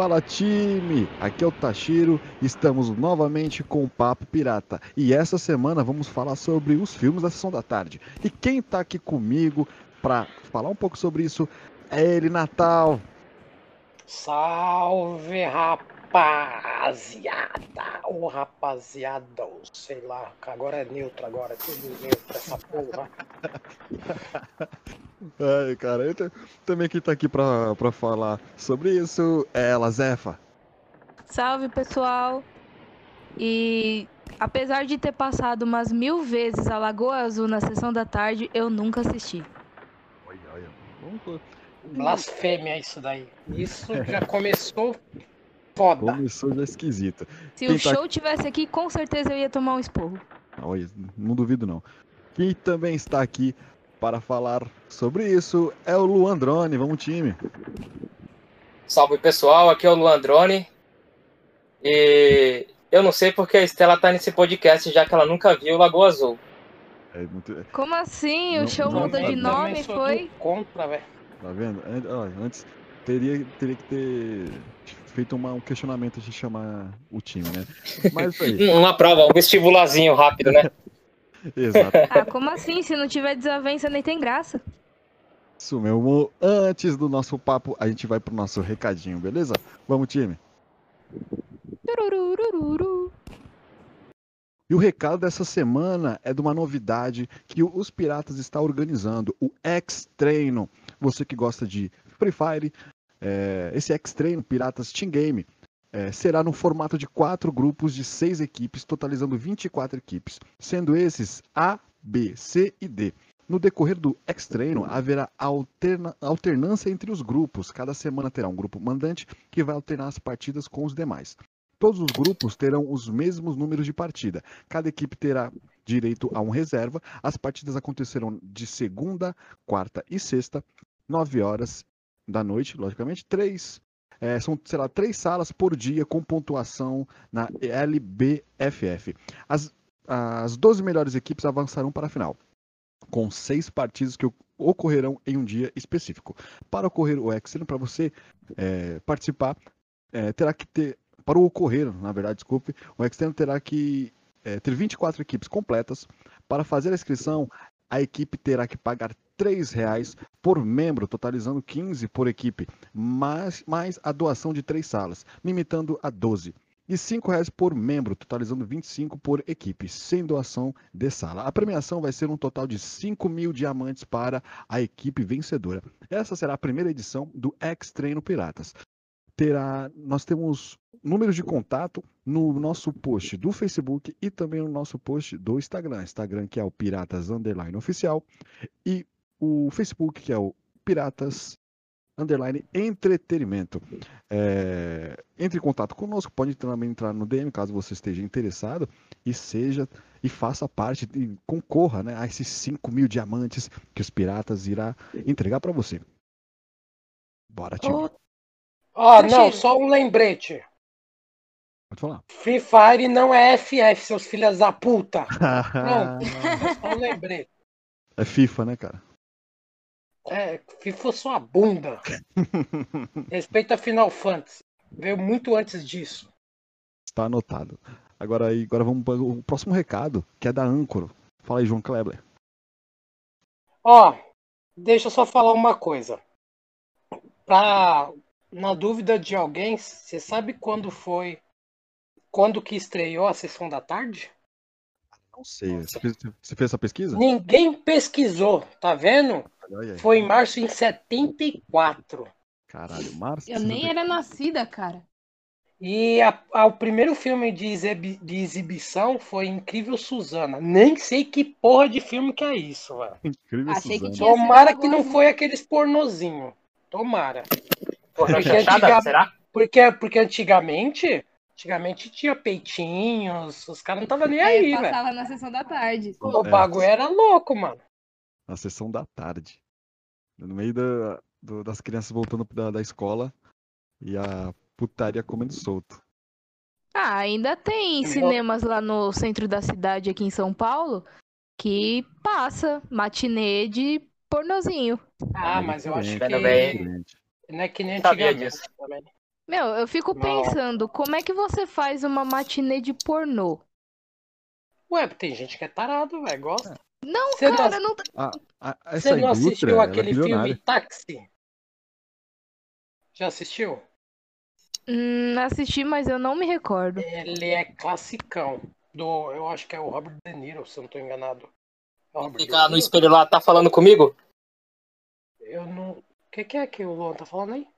Fala time, aqui é o Tashiro, estamos novamente com o Papo Pirata e essa semana vamos falar sobre os filmes da Sessão da Tarde. E quem tá aqui comigo para falar um pouco sobre isso é ele, Natal. Salve rapaziada, ou rapaziada, ou sei lá, agora é neutro agora, tudo neutro essa porra. Ai, cara, eu também quem tá aqui pra, pra falar sobre isso é ela, Zefa. Salve pessoal! E apesar de ter passado umas mil vezes a Lagoa Azul na sessão da tarde, eu nunca assisti. Olha, olha. Vamos Blasfêmia isso daí. Isso já começou foda. Começou já esquisito. Se Quem o tá- show tivesse aqui, com certeza eu ia tomar um esporro. Olha, não duvido não. Quem também está aqui para falar sobre isso é o Luandrone. Vamos time. Salve pessoal, aqui é o Luandrone. E eu não sei porque a Estela tá nesse podcast, já que ela nunca viu Lagoa Azul. É muito- Como assim? Não- o show não- muda de Também- nome, foi? Contra, velho. Tá vendo? Antes teria, teria que ter feito uma- um questionamento de chamar o time, né? Mas. Uma prova, um vestibularzinho rápido, né? Exato. Ah, como assim? Se não tiver desavença, nem tem graça. Isso mesmo. Antes do nosso papo, a gente vai pro nosso recadinho, beleza? Vamos, time. E o recado dessa semana é de uma novidade que os Piratas está organizando, o X-Treino. Você que gosta de Free Fire, é, esse X-Treino Piratas Team Game é, será no formato de quatro grupos de seis equipes, totalizando 24 equipes, sendo esses A, B, C e D. No decorrer do X-Treino, haverá alterna- alternância entre os grupos. Cada semana terá um grupo mandante que vai alternar as partidas com os demais. Todos os grupos terão os mesmos números de partida. Cada equipe terá direito a um reserva. As partidas acontecerão de segunda, quarta e sexta, 9 horas da noite, logicamente. Três, é, são, sei lá, três salas por dia com pontuação na LBFF. As, as 12 melhores equipes avançarão para a final, com seis partidas que ocorrerão em um dia específico. Para ocorrer o Extreme, para você é, participar, é, terá que ter para o ocorrer, na verdade, desculpe, o externo terá que é, ter 24 equipes completas. Para fazer a inscrição, a equipe terá que pagar R$ reais por membro, totalizando 15 por equipe, mais, mais a doação de três salas, limitando a 12. E R$ reais por membro, totalizando 25 por equipe, sem doação de sala. A premiação vai ser um total de 5 mil diamantes para a equipe vencedora. Essa será a primeira edição do X-Treino Piratas terá, nós temos números de contato no nosso post do Facebook e também no nosso post do Instagram. Instagram que é o Piratas Underline Oficial e o Facebook que é o Piratas Underline Entretenimento. É, entre em contato conosco, pode também entrar no DM caso você esteja interessado e seja e faça parte e concorra né, a esses 5 mil diamantes que os Piratas irá entregar para você. Bora, tio. Ó, Tashiro. não, só um lembrete. Pode falar. Free Fire não é FF, seus filhos da puta. Pronto, é só um lembrete. É FIFA, né, cara? É, FIFA sua bunda. Respeita Final Fantasy. Veio muito antes disso. Está anotado. Agora aí, agora vamos para o próximo recado, que é da Âncoro. Fala aí, João Kleber. Ó, deixa eu só falar uma coisa. Pra, na dúvida de alguém, você sabe quando foi, quando que estreou a sessão da tarde? Não sei. Você fez, você fez essa pesquisa? Ninguém pesquisou, tá vendo? Olha aí. Foi em março em 74. Caralho, Márcio. Eu nem era nascida, cara. E a- a- o primeiro filme de, exibi- de exibição foi Incrível Suzana. Nem sei que porra de filme que é isso, velho. Incrível, Achei que Suzana. tinha- Tomara que não foi aqueles pornozinho. Tomara. Porra, Porque antiga- será? Porque, porque antigamente, antigamente tinha peitinhos, os caras não estavam nem aí, É, velho. passava na sessão da tarde. O É, bagulho era louco, mano. Na sessão da tarde. No meio da, do- das crianças voltando da, da escola e a putaria comendo solto. Ah, ainda tem cinemas lá no centro da cidade, aqui em São Paulo, que passa matinê de pornozinho. Ah, É mas eu acho que diferente. não é que nem Sabia antigamente disso. também. Meu, eu fico pensando, como é que você faz uma matinê de pornô? Ué, tem gente que é tarado, velho. Gosta. Não, Você não cara, não. A- a- Você não indústria, assistiu é aquele filme. Táxi? Já assistiu? Hum, assisti, mas eu não me recordo. Ele é classicão. Do, eu acho que é o Robert De Niro, se eu não tô enganado. É o Robert Fica no espelho lá, tá falando comigo? Eu não. O que, que é que o Luan tá falando aí?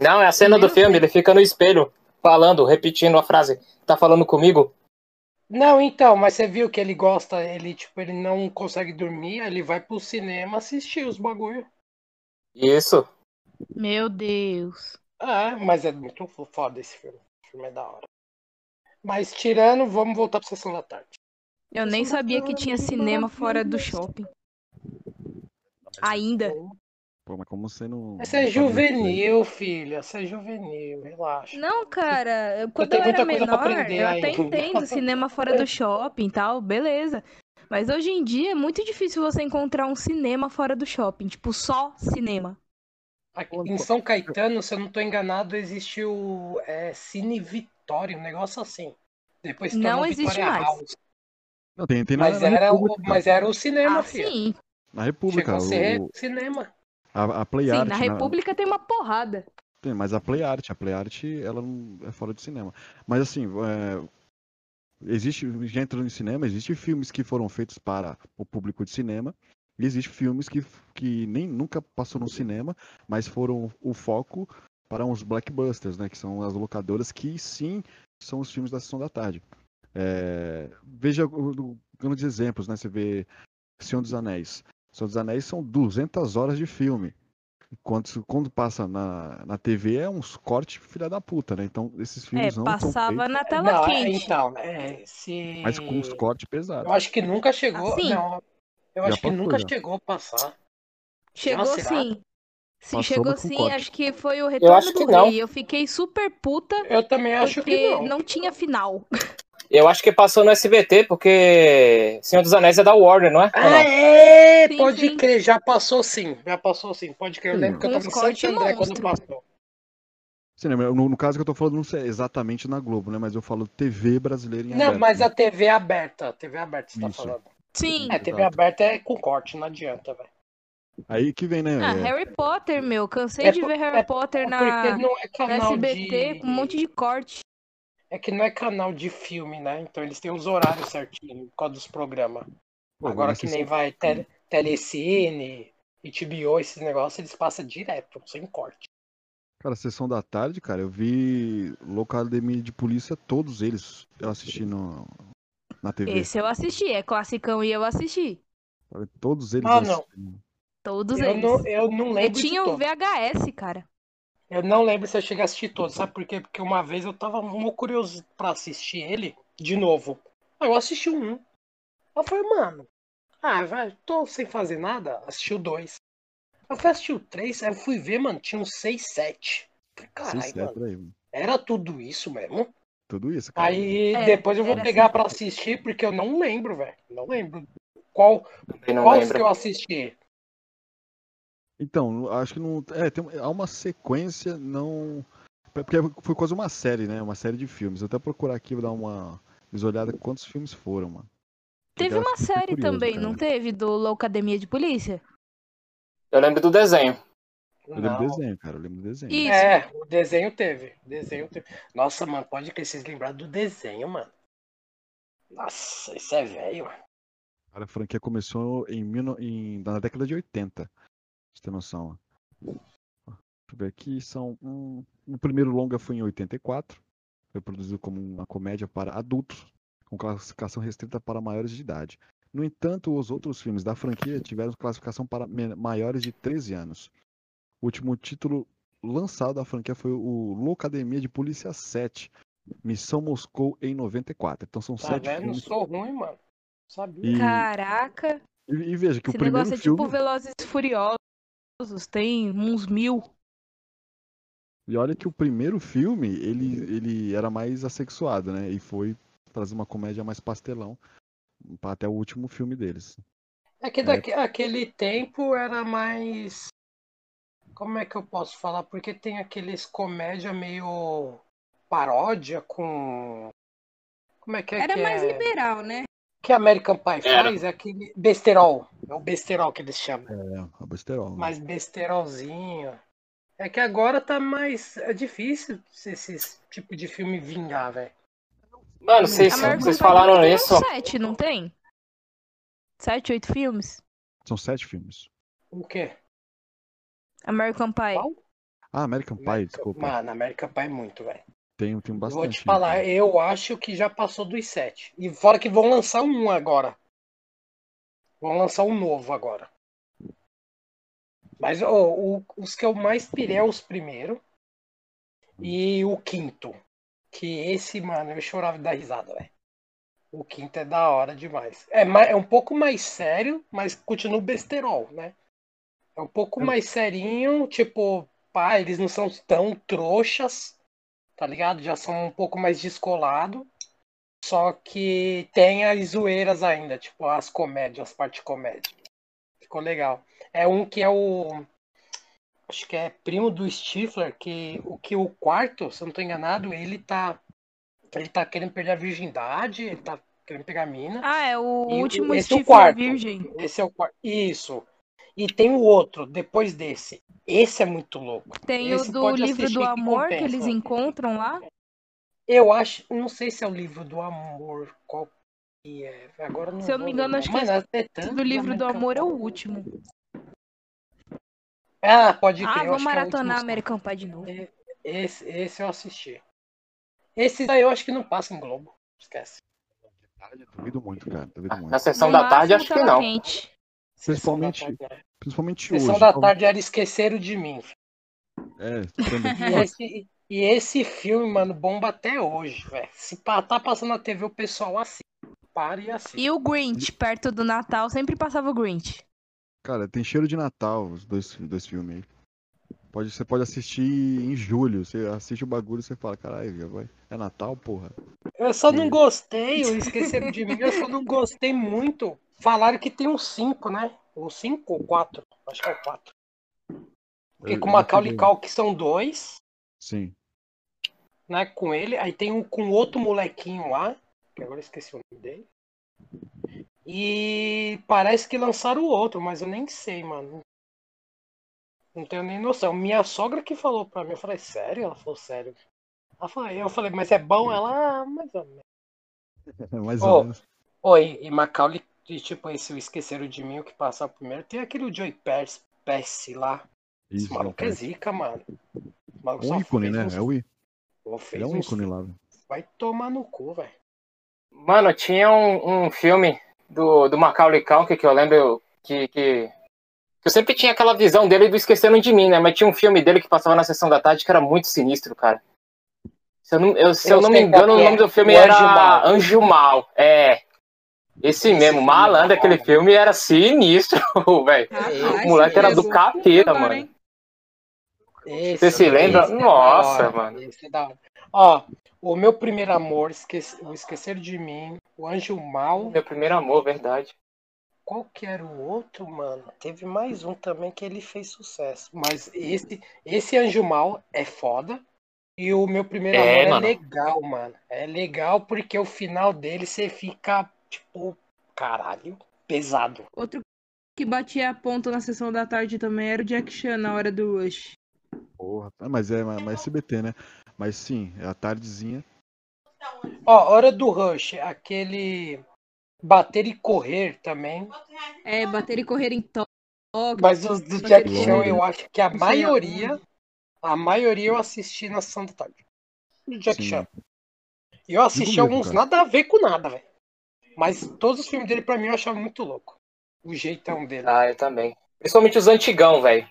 Não, é a cena do filme, ele fica no espelho, falando, repetindo a frase. Tá falando comigo? Não, então, mas você viu que ele gosta, ele, tipo, ele não consegue dormir, ele vai pro cinema assistir os bagulho. Isso. Meu Deus. Ah, mas é muito foda esse filme. O filme é da hora. Mas tirando, vamos voltar pra sessão da tarde. Eu nem sabia que tinha cinema fora do shopping. Ainda. Pô, mas como você não. Essa é juvenil, filha. Essa é juvenil, relaxa. Não, cara, eu- quando tenho eu era menor, eu até ainda. entendo cinema fora do shopping e tal, beleza. Mas hoje em dia é muito difícil você encontrar um cinema fora do shopping, tipo, só cinema. Aqui em São Caetano, se eu não tô enganado, existe o é, Cine Vitória, um negócio assim. Depois Não existe Vitória mais. House. Não, tem, tem na, Mas na era, o, mas era o cinema, Ah, filho. sim. Na República. Chegou a ser o- cinema. A, a Play Sim, Art. na na- República tem uma porrada. Tem, mas a Play Art, a Play Art, ela não é fora de cinema. Mas assim, é, existe, já entrando em cinema, existem filmes que foram feitos para o público de cinema, e existem filmes que, que nem nunca passou no cinema, mas foram o foco para uns blockbusters, né? Que são as locadoras que sim são os filmes da sessão da tarde. É, veja grandes exemplos, né? Você vê Senhor dos Anéis. Senhor dos Anéis são 200 horas de filme. Quando, quando passa na, na TV é uns cortes filha da puta, né? Então esses É, filmes não são passava na tela Não, é, quente. então, é, se... mas com uns cortes pesados. Eu acho que nunca chegou. Assim? Não, eu Já acho que nunca já. chegou a passar. Chegou será? sim. Sim, Passou, chegou sim, corte. acho que foi o Retorno acho do não. Rei. Eu fiquei super puta Eu também acho porque que não. não tinha final. Eu acho que passou no SBT, porque Senhor dos Anéis é da Warner, não é? Ah, não? é! Sim, pode sim. crer, já passou sim. Já passou sim, pode crer. Eu Sim. lembro que eu Com tava em Santo André quando monstro. passou. Cinema, no, no caso que eu tô falando, não sei exatamente na Globo, né? Mas eu falo TV brasileira em Não, aberto, mas né? a TV é aberta. A TV é aberta, você tá Isso. falando. Sim. É, TV Exato. aberta é com corte, não adianta, velho. Aí que vem, né? Ah, é, Harry Potter, meu. Cansei É de ver Harry é Potter na, não é canal SBT de. com um monte de corte. É que não é canal de filme, né? Então eles têm os horários certinhos por causa dos programas. pô, Agora que nem vai tele, Telecine, HBO, esses negócios, eles passam direto, sem corte. Cara, sessão da tarde, cara, eu vi Locademia de Polícia, todos eles eu assisti no, na TV. Esse eu assisti, é classicão e eu assisti. Todos eles Ah, eu não. Todos Eu eles. não, eu não Eu lembro tinha de o todos. VHS, cara. Eu não lembro se eu cheguei a assistir todos, sabe por quê? Porque uma vez eu tava muito curioso pra assistir ele de novo. Aí eu assisti um. Eu falei, mano, ah, vai, tô sem fazer nada, assisti o dois. Eu fui assistir o três, aí eu fui ver, mano, tinha um seis, sete. Caralho, sete, mano, por aí, mano. era tudo isso mesmo? Tudo isso, cara. Aí É, depois eu vou pegar assim. pra assistir, porque eu não lembro, velho. Não lembro. Qual, qual que eu assisti? Então, acho que não. É, tem, há uma sequência, não. Porque foi quase uma série, né? Uma série de filmes. Eu até procurar aqui, vou dar uma visualizada quantos filmes foram, mano. Teve uma série curioso, também, cara. não teve? Do Loucademia de Polícia? Eu lembro do desenho. Eu lembro do desenho, cara. Eu lembro do desenho. Isso. É, o desenho teve. O desenho teve. Nossa, mano, pode que vocês lembraram do desenho, mano. Nossa, isso é velho, mano. Cara, a franquia começou em, mil no- em- na década de 80. Pra você ter noção. ó. Deixa eu ver aqui. São. Um, o primeiro longa foi em 84. Foi produzido como uma comédia para adultos, com classificação restrita para maiores de idade. No entanto, os outros filmes da franquia tiveram classificação para maiores de 13 anos. O último título lançado da franquia foi o Loucademia de Polícia 7, Missão Moscou em 94. Então são Tá sete vendo? filmes. Sou ruim, mano. Sabia. E, Caraca, e, e veja que esse o primeiro negócio é filme. tipo Velozes Furiosos. Tem uns mil. E olha que o primeiro filme, ele, ele era mais assexuado, né? E foi trazer uma comédia mais pastelão até o último filme deles. É que daqui, aquele tempo era mais. Como é que eu posso falar? Porque tem aqueles comédia meio paródia com. Como é que é Era que mais é? liberal, né? Que American Pie Era. faz é aquele besterol. É o besterol que eles chamam. É, a besterol. né? Mais besterolzinho. É que agora tá mais. É difícil esse tipo de filme vingar, velho. Mano, vocês, American vocês falaram isso. uns sete, não tem? Sete, oito filmes? São sete filmes. O quê? American Pie. Qual? Ah, American Pie, desculpa. Mano, American Pie é muito, velho. Tem Eu bastante. Vou te falar, né? eu acho que já passou dos sete. E fora que vão lançar um agora. Vão lançar um novo agora. Mas ó, o- os que eu mais pirei é os primeiros. E o quinto. Que esse, mano, eu chorava de dar risada, velho. O quinto é da hora demais. É, é um pouco mais sério, mas continua besterol, né? É um pouco mais serinho, tipo, pá, eles não são tão trouxas, tá ligado? Já são um pouco mais descolado. Só que tem as zoeiras ainda, tipo, as comédias, as partes comédia. Ficou legal. É um que é o. Acho que é primo do Stifler, que o que o quarto, se eu não tô enganado, ele tá. Ele tá querendo perder a virgindade, ele tá querendo pegar a mina. Ah, é o E último esse é o Stifler quarto. Virgem. Esse é o quarto. Isso. E tem o outro, depois desse. Esse é muito louco. Tem Esse o do livro do que amor que compensa. eles encontram lá. Eu acho. Não sei se é o livro do amor. Qual que é? Agora não Se eu não me engano, lembrar. acho que Mano, é Esse tanto do livro do amor é o último. Ah, pode crer. Ah, vou que é o maratonar último. American Pie de novo. Esse, esse eu assisti. Esse daí eu acho que não passa em Globo. Esquece. Duvido muito, cara. Duvido muito. Na sessão No da tarde, acho que não. quente. Principalmente né? Principalmente Sessão hoje. da Então, tarde era Esqueceram de Mim. É, também. E esse, e esse filme, mano, bomba até hoje, velho. Se tá passando na TV, o pessoal assim. Para e assim. E o Grinch, perto do Natal, sempre passava o Grinch. Cara, tem cheiro de Natal os dois, dois filmes aí. Pode, você pode assistir em julho. Você assiste o bagulho e você fala, caralho, vai. É Natal, porra. Eu só não gostei, eu esqueceram de mim, eu só não gostei muito. Falaram que tem um 5, né? Um 5 ou 4? Acho que é o 4. Porque Eu- com o Macaulay. Culkin são dois, Sim. né? Com ele. Aí tem um com outro molequinho lá, que agora eu esqueci o nome dele. E parece que lançaram o outro, mas eu nem sei, mano. Não tenho nem noção. Minha sogra que falou pra mim, eu falei, sério? Ela falou, sério. Ela falou, eu falei, mas é bom? Ela, ah, mais ou menos. Mais ou menos. Oi, e Macaulay, e, tipo, esse o Esqueceram de Mim, o que passar primeiro, tem aquele Joey Percy, Percy lá. Esse Isso, maluco é zica, mano. O maluco Um ícone, né? uns- É o fez é um uns- ícone lá. velho. Vai tomar no cu, velho. Mano, tinha um, um filme do, do Macaulay Culkin que eu lembro que, que, eu sempre tinha aquela visão dele do Esquecendo de Mim, né? Mas tinha um filme dele que passava na sessão da tarde que era muito sinistro, cara. Se eu não, eu- se eu Eu não me engano, o que é. nome do filme O era Anjo Mal. Anjo Mal. É. Esse, Esse mesmo, filme malandro, é aquele filme era sinistro, velho. O moleque era do é capeta, mano. hein? Esse, Você se lembra? esse é Nossa, hora, mano. Esse é da hora. Ó, o meu primeiro amor, esquece, o Esquecer de Mim, o Anjo Mal. Meu primeiro amor, verdade. Qual que era o outro, mano? Teve mais um também que ele fez sucesso. Mas esse, esse Anjo Mal é foda. E o meu primeiro É, amor mano. é legal, mano. É legal porque o final dele você fica, tipo, caralho, pesado. Outro que batia a ponta na sessão da tarde também era o Jack Chan na hora do Rush. Porra. Ah, Mas é mais SBT, né? Mas sim, é a tardezinha. Ó, Hora do Rush, aquele bater e correr também. É, bater e correr em toque. Mas os do Jack Chan eu acho que a sei maioria, a maioria eu assisti na sessão da tarde. Do Jack. Chan. E eu assisti alguns cara. nada a ver com nada, velho. Mas todos os filmes dele, pra mim, eu achava muito louco. O jeitão dele. Ah, eu também. Principalmente os antigão, velho.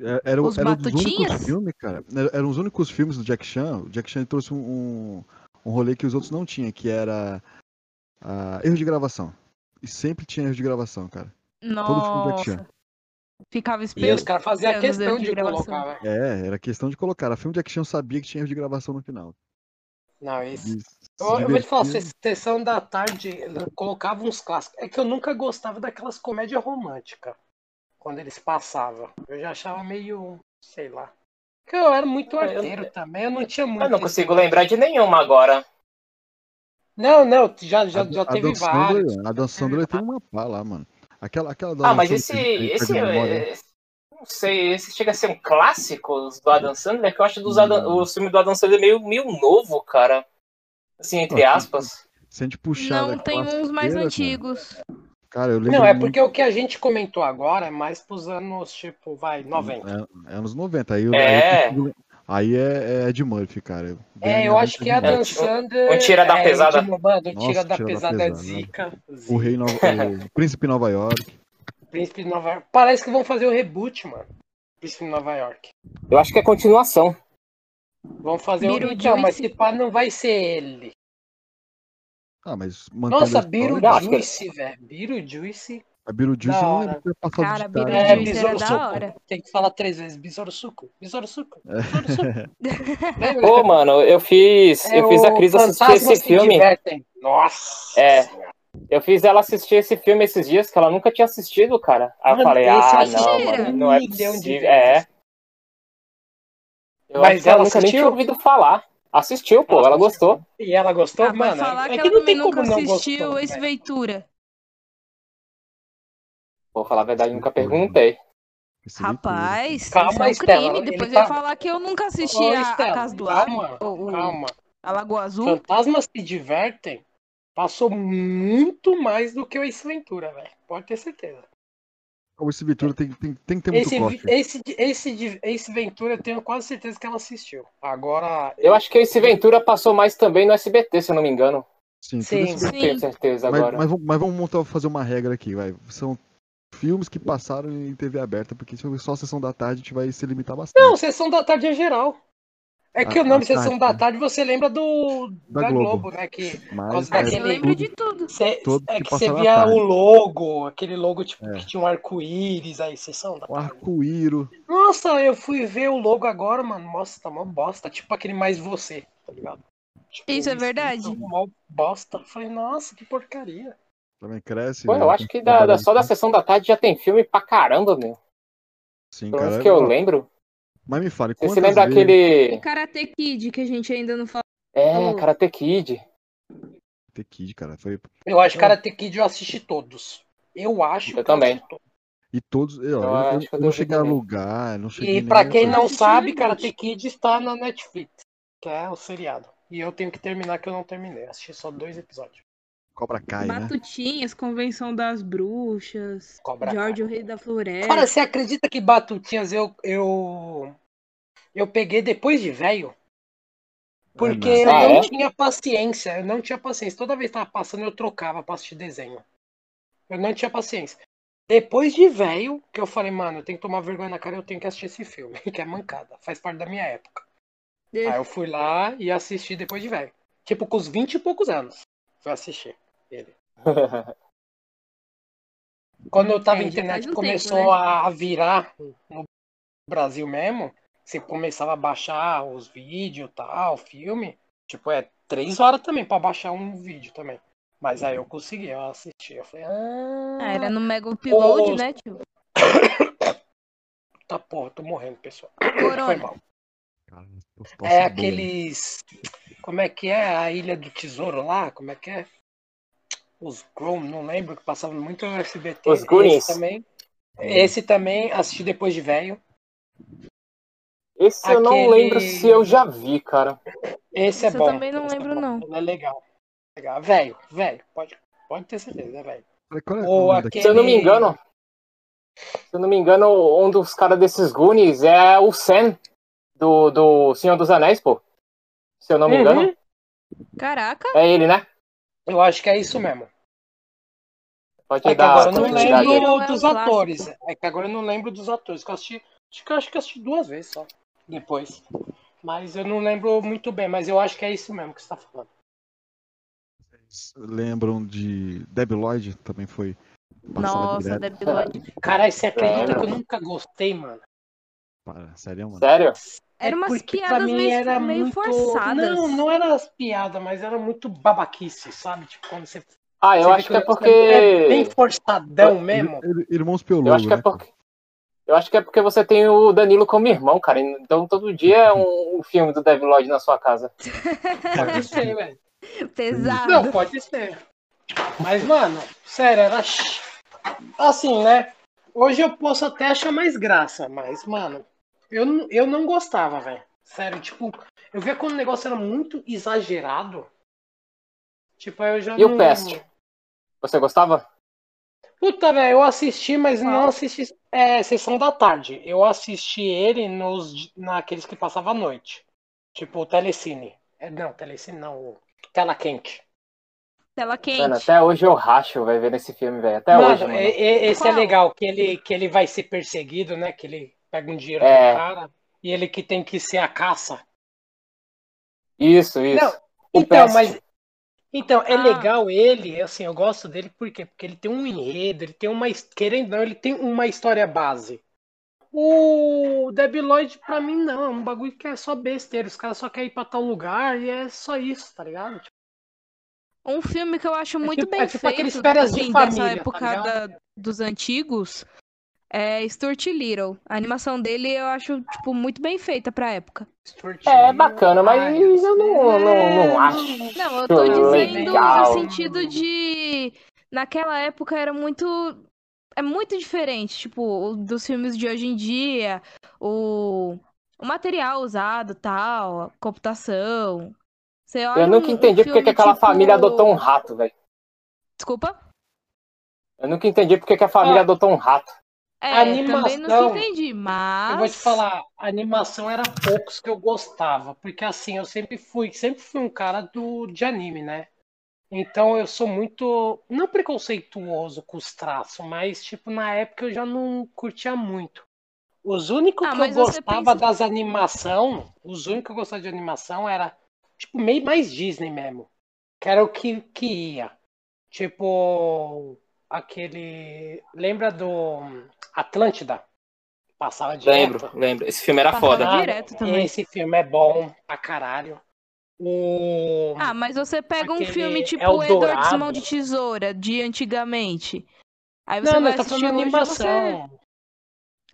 É- Era, Os era um dos únicos Batutinhas? filmes, cara. Era- Eram os únicos filmes do Jack Chan. O Jack Chan trouxe um, um, rolê que os outros não tinham, que era ah, erro de gravação. E sempre tinha erro de gravação, cara. Todo filme do Jack Chan. Nossa. Ficava E os esperando. caras faziam questão de de gravação. colocar, velho. É, era questão de colocar. A filme do Jack Chan sabia que tinha erro de gravação no final. Não. E se Eu, eu vou te falar, sessão da tarde eu colocava uns clássicos. É que eu nunca gostava daquelas comédias românticas. quando eles passavam. Eu já achava meio, sei lá. Porque eu era muito É, eu- arteiro também, eu não tinha muito. Eu não esse consigo lembrar de nenhuma agora. Não, não, já, já, A- já a teve Sandler- vários. A Dan Sandler tem uma pá lá, mano. Aquela, aquela da Ah, mas esse. esse memória. é, não sei, esse chega a ser um clássico os do Adam Sandler, que eu acho dos Adam, o filme do Adam Sandler meio, meio novo, cara. Assim, entre aspas. Se a gente puxar. Não, da tem uns mais cara, antigos. Cara, eu lembro. Não, é muito- porque o que a gente comentou agora é mais pros anos, tipo, vai, 90. É, é anos 90. Aí, É. aí, aí é, é Ed Murphy, cara. É, eu acho que a Dan Dan É, um- Sandler. um tira da é, pesada. Edmund Bando, um Nossa, tira da tira da pesada é pesada. zica. O zica. Rei Nova, o Príncipe Nova York. Príncipe de Nova York. Parece que vão fazer o reboot, mano. Príncipe de Nova York. Eu acho que é continuação. Vão fazer o. Beetlejuice. Então, mas se pá, não vai ser ele. Ah, mas Nossa, Beetlejuice, velho. Beetlejuice. A Beetlejuice não lembro ter passado Cara, de tarde. É, Besouro da Suco. hora. Tem que falar três vezes. Besouro Suco. Besouro Suco. Besouro Suco. Pô, mano, eu fiz. É eu fiz a Cris assistir esse se filme. Divertem. Nossa. É. Eu fiz ela assistir esse filme esses dias que ela nunca tinha assistido, cara. Aí eu falei, ah, assisti não, mano, não é possível. É. Eu Mas ela ela nunca nem assistiu? tinha ouvido falar. Assistiu, pô, ela gostou. E ela gostou, Ah, mano. falar é que que ela não tem como não assistiu gostou, esse velho. Ventura. Vou falar a verdade, nunca perguntei. Rapaz, Calma, isso é um Estela, crime. Depois tá- vai falar que eu nunca assisti Ô, a, a Estela, Casa do calma, ou- ou calma. a Lagoa Azul. Fantasmas se divertem. Passou muito mais do que o Ace Ventura, velho. Pode ter certeza. O Esse Ventura tem, tem, tem que ter muito Esse, corte. esse, esse, esse Ventura eu tenho quase certeza que ela assistiu. Agora. Eu acho que esse Ventura passou mais também no SBT, se eu não me engano. Sim, Sim. Não tenho certeza Mas, agora. mas vamos- mas vamos montar, fazer uma regra aqui, vai. São filmes que passaram em TV aberta, porque se for só a sessão da tarde, a gente vai se limitar bastante. Não, Sessão da Tarde é geral. É que Ah, o nome ah, Sessão tá, da tá. Tarde você lembra do Da da, Globo. Globo. né? Que Mas é, eu daquele- lembro de tudo. cê, Todos é que que você via o logo, aquele logo tipo É. que tinha um arco-íris aí, Sessão da o Tarde. arco-íro. Nossa, eu fui ver o logo agora, mano. Nossa, tá mó bosta. Tipo aquele mais você, tá ligado? Tipo, Isso é verdade? Mó bosta. Eu Falei, nossa, que porcaria. Também cresce. Pô, né? eu acho que da, da- só da sessão da tarde já tem filme pra caramba, meu. Sim, Pelo menos que eu lembro. Mas me fale, Você se lembra vezes... aquele. Karate Kid, que a gente ainda não falou. É. Karate Kid. The Kid, cara, foi... Eu acho que Karate Kid eu assisti todos. Eu acho Eu que também. assisti todos. E todos... Eu, eu, Eu eu- acho que eu eu não cheguei a alugar, não cheguei E pra quem não assisti sabe, Karate. Kid está na Netflix, que é o seriado. E eu tenho que terminar que eu não terminei. Assisti só dois episódios. Cobra Kai, né? Batutinhas, Convenção das Bruxas, Cobra George o Rei da Floresta. Cara, você acredita que Batutinhas eu eu eu peguei depois de velho? Porque É eu nada. não Ah, é? tinha paciência, eu não tinha paciência. Toda vez que tava passando, eu trocava pra assistir desenho. Eu não tinha paciência. Depois de velho, que eu falei, mano, eu tenho que tomar vergonha na cara, eu tenho que assistir esse filme, que é mancada, faz parte da minha época. Aí eu fui lá e assisti depois de velho. Tipo, com os 20 e poucos anos. Fui assistir ele. Quando eu tava É, internet um começou tempo, né? a virar no Brasil mesmo, você começava a baixar os vídeos e tal, filme, tipo, é três horas também pra baixar um vídeo também. Mas aí eu consegui, eu assisti. Eu falei, ah, Ah, era no Mega Upload, Ô, né, tio? tá porra, tô morrendo, pessoal. Foi Corona. mal. Tô- tô É aqueles. Como é que é? A Ilha do Tesouro lá? Como é que é? Os Chrome, não lembro, que passavam muito no SBT. Os Goonies. Esse também. Esse também assisti depois de velho. Esse eu não Aquele- lembro se eu já vi, cara. Esse é Esse eu bom. também não esse é lembro, não. Ele é legal. legal. Velho, velho. Pode, pode ter certeza, é velho. É Ou aquele- Se eu não me engano, se eu não me engano, um dos caras desses Goonies é o Sam do, do Senhor dos Anéis, pô. Se eu não me Uhum. engano, Caraca, é ele, né? Eu acho que é isso mesmo. Pode É que dar agora eu não lembro é dos clássico. atores. É que agora eu não lembro dos atores. Que eu assisti, acho que eu acho que eu assisti duas vezes só. Depois. Mas eu não lembro muito bem, mas eu acho que é isso mesmo que você tá falando. Vocês lembram de Debbie Lloyd? Também foi. nossa. Debbie Lloyd. Cara, você acredita Sério? que eu nunca gostei, mano? Para, sério, mano. Sério? Era umas É porque pra piadas mim meio- era meio muito... forçadas. Não, não era as piadas, mas era muito babaquice, sabe? Tipo, quando você. Ah, eu você acho que é o negócio É bem porque. forçadão mesmo. Ir- Irmãos Piologo, Eu acho que é né? porque. Eu acho que é porque você tem o Danilo como irmão, cara. Então todo dia é um, um filme do Devil Lloyd na sua casa. Pode ser, velho. Pesado. Não, pode ser. Mas, mano, sério, era. Assim, né? Hoje eu posso até achar mais graça, mas, mano, eu, não- eu não gostava, velho. Sério, tipo, eu via quando o negócio era muito exagerado. Tipo, aí eu já E o não... Você gostava? Puta, velho, eu assisti, mas não Qual? assisti é, Sessão da Tarde. Eu assisti ele nos, naqueles que passava à noite. Tipo, o Telecine. É, não, Telecine não, o Tela Quente. Tela quente. Mano, até hoje eu racho, vai ver nesse filme, velho. Até Mano, hoje, mano. é- é- esse é Qual? legal, que ele, que ele vai ser perseguido, né? Que ele pega um dinheiro É. do cara e ele que tem que ser a caça. Isso, isso. Não, então, mas. Então, é Ah. legal ele, assim, eu gosto dele por quê? Porque ele tem um enredo, ele tem uma. Querendo não, ele tem uma história base. O Debi Lloyd, pra mim, não, é um bagulho que é só besteira. Os caras só querem ir pra tal lugar e é só isso, tá ligado? Tipo, Um filme que eu acho muito tipo- bem é tipo feito, aqueles férias de assim, dessa família, tá época ligado? da- dos antigos, é Stuart Little. A animação dele eu acho, tipo, muito bem feita pra época. Stuart É bacana, mas ai, eu não, não, não é, acho. Não, eu tô dizendo legal. no sentido de. Naquela época era muito. É muito diferente, tipo, o- dos filmes de hoje em dia, o, o material usado, tal, a computação. Você olha Eu nunca um- um entendi porque que aquela tipo- família adotou um rato, velho. Desculpa? Eu nunca entendi porque que a família Ah. adotou um rato. É, A também animação- nunca entendi, mas. Eu vou te falar, animação era poucos que eu gostava, porque assim, eu sempre fui, sempre fui um cara do de anime, né? Então eu sou muito, não preconceituoso com os traços, mas tipo, na época eu já não curtia muito. Os únicos Ah, que eu gostava pensa- das animação, os únicos que eu gostava de animação era tipo meio mais Disney mesmo. Que era o que, que ia. Tipo aquele, lembra do Atlântida? Passava direto. Lembro, lembro. Esse filme era Passava foda. Ah, direto também. Esse filme é bom pra caralho. O... Ah, mas você pega um Aquele filme tipo Eldorado. Edward de Mão de Tesoura, de antigamente. Aí você não, vai mas tá assistir você... animação.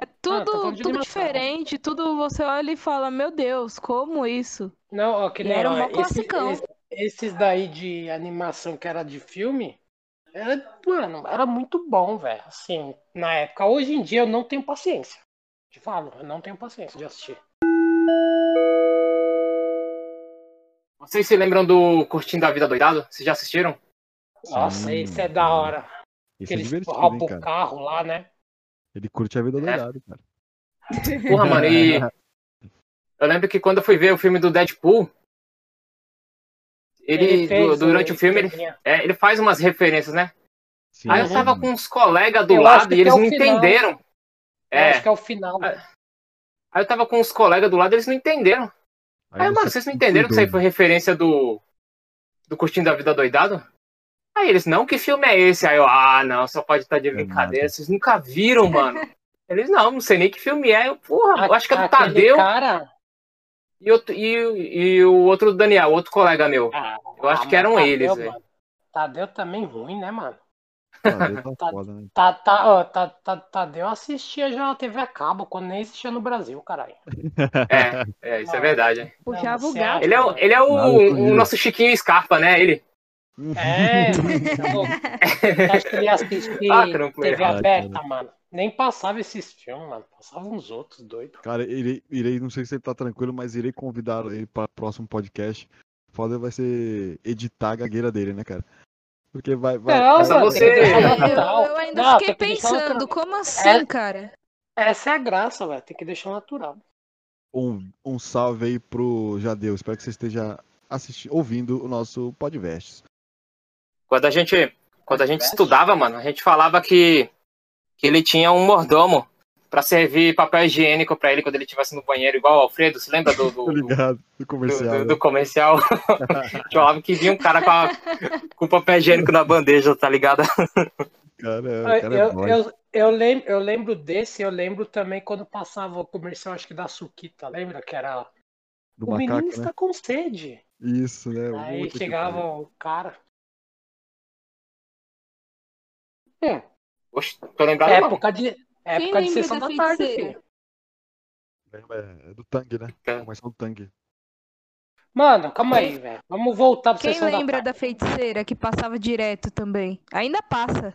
É tá tudo, de tudo diferente, tudo você olha e fala, meu Deus, como isso? Não, ó, que nem, era ó, esse- classicão. esse- esses daí de animação que era de filme, era, mano, era muito bom, velho. Assim, na época. Hoje em dia eu não tenho paciência. Te falo, eu não tenho paciência de assistir. Vocês se lembram do Curtindo a Vida Doidado? Vocês já assistiram? Nossa, Sim, esse é da hora. Esse é eles divertido, hein, roubam o carro lá, né? Ele curte a vida doidado, cara. Porra, mano, e. Eu lembro que quando eu fui ver o filme do Deadpool, ele, fez du- durante o filme, ele, é, ele faz umas referências, né? Sim, Aí eu tava com uns colegas do Eu lado e eles o não final. entenderam. Eu É, Acho que é o final. aí eu tava com uns colegas do lado e eles não entenderam. Aí, mano, você vocês não entenderam que isso aí foi referência do. do Curtindo a Vida Doidado? Aí eles, não, que filme é esse? Aí eu, ah, não, só pode estar de brincadeira, vocês nunca viram, mano. Eles, não, não sei nem que filme é. Eu, porra, eu acho que é do Tadeu Cara... e, outro, e, e o outro Daniel, outro colega meu. Ah, Eu acho ah, que eram mas eles, Tadeu, velho. Tadeu também ruim, né, mano? Tadeu tá Tá- foda, né? Tá, tá, ó, tá, tá, Tadeu assistia já na TV a cabo, quando nem existia no Brasil, caralho. É, é, isso é verdade. hein. Puxava o gato. Ele é, o- ele é o, o isso. nosso Chiquinho Scarpa, né? Ele. É, eu acho que ele ia assistir Ah, TV aberta, mano. Nem passava esses filmes, mano. Passava uns outros doidos. Cara, irei, irei, não sei se ele tá tranquilo, mas irei convidar ele para o próximo podcast. Foda vai ser editar a gagueira dele, né, cara? Porque vai. vai Não, Mas mano, você- É, eu, eu ainda Não, fiquei pensando, como assim, É. cara? Essa é a graça, velho. Tem que deixar natural. um, um salve aí pro Jadeu. Espero que você esteja assistindo, ouvindo o nosso podcast. Quando a gente, quando a gente estudava, mano, a gente falava que, que ele tinha um mordomo pra servir papel higiênico pra ele quando ele estivesse no banheiro, igual o Alfredo. Você lembra do, do, do, ligado, do do- comercial. do- né? do comercial? falava que vinha um cara com, a- com papel higiênico na bandeja, tá ligado? Cara, cara é eu, nóis. eu, eu, lembro, eu lembro desse, eu lembro também quando passava o comercial, acho que da Suquita, lembra? Que era. do o menino macaco, está né? com sede. Isso, né? Aí que chegava o cara. Hum, Oxe, tô lembrado, não. época de, Época de sessão da da tarde, filho. Lembra? É do Tang, né? É. Começou do Tang. Mano, calma aí, velho. Vamos voltar pra Quem sessão lembra da da feiticeira que passava direto também? Ainda passa.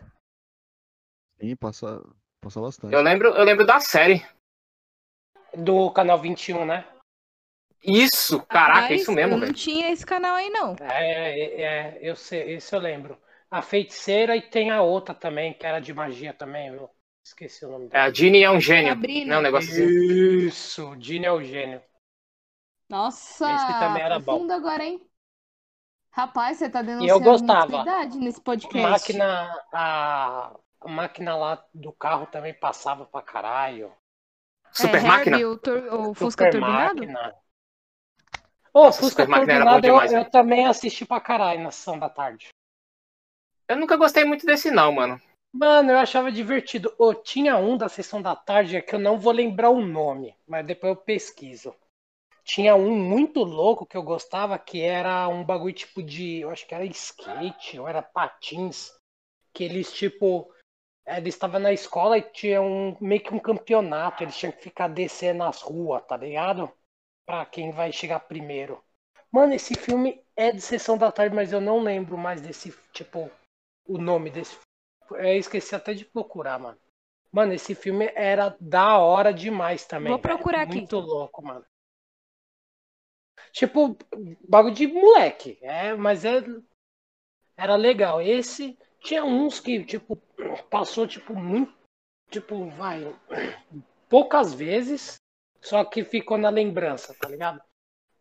Sim, passa, passa bastante. Eu lembro, eu lembro da série. Do canal 21, né? Isso, caraca, é Rapaz, isso mesmo, Eu não velho. tinha esse canal aí, não. É, é, é, eu sei, esse eu lembro. A feiticeira e tem a outra também, que era de magia também, eu esqueci o nome É, dela. a Ginny é um gênio. Sabrina. Não, um negócio assim. Isso, o Dini é o gênio. Nossa, Esse também era bom. profundo agora, hein? Rapaz, você tá E eu denunciando gostava. idade nesse podcast. Máquina, a, a máquina lá do carro também passava pra caralho. Super é, máquina? Herbie, o, tor- o Fusca Super Turbinado? máquina. Ô, Nossa, Fusca Super Máquina era bom Turbinado eu, demais, eu também assisti pra caralho na sessão da tarde. Eu nunca gostei muito desse, não, mano. Mano, eu achava divertido. Ô, tinha um da sessão da tarde que eu não vou lembrar o nome, mas depois eu pesquiso. Tinha um muito louco que eu gostava, que era um bagulho tipo de. Eu acho que era skate, ou era patins. Que eles, tipo. Eles estavam na escola e tinha um, meio que um campeonato. Eles tinham que ficar descendo as ruas, tá ligado? Pra quem vai chegar primeiro. Mano, esse filme é de sessão da tarde, mas eu não lembro mais desse, tipo, o nome desse eu esqueci até de procurar, mano. Mano, esse filme era da hora demais também. Vou velho. procurar aqui. Muito louco, mano. Tipo, bagulho de moleque. É, mas é, era legal. Esse tinha uns que, tipo, passou, tipo, muito. Tipo, vai. Poucas vezes. Só que ficou na lembrança, tá ligado?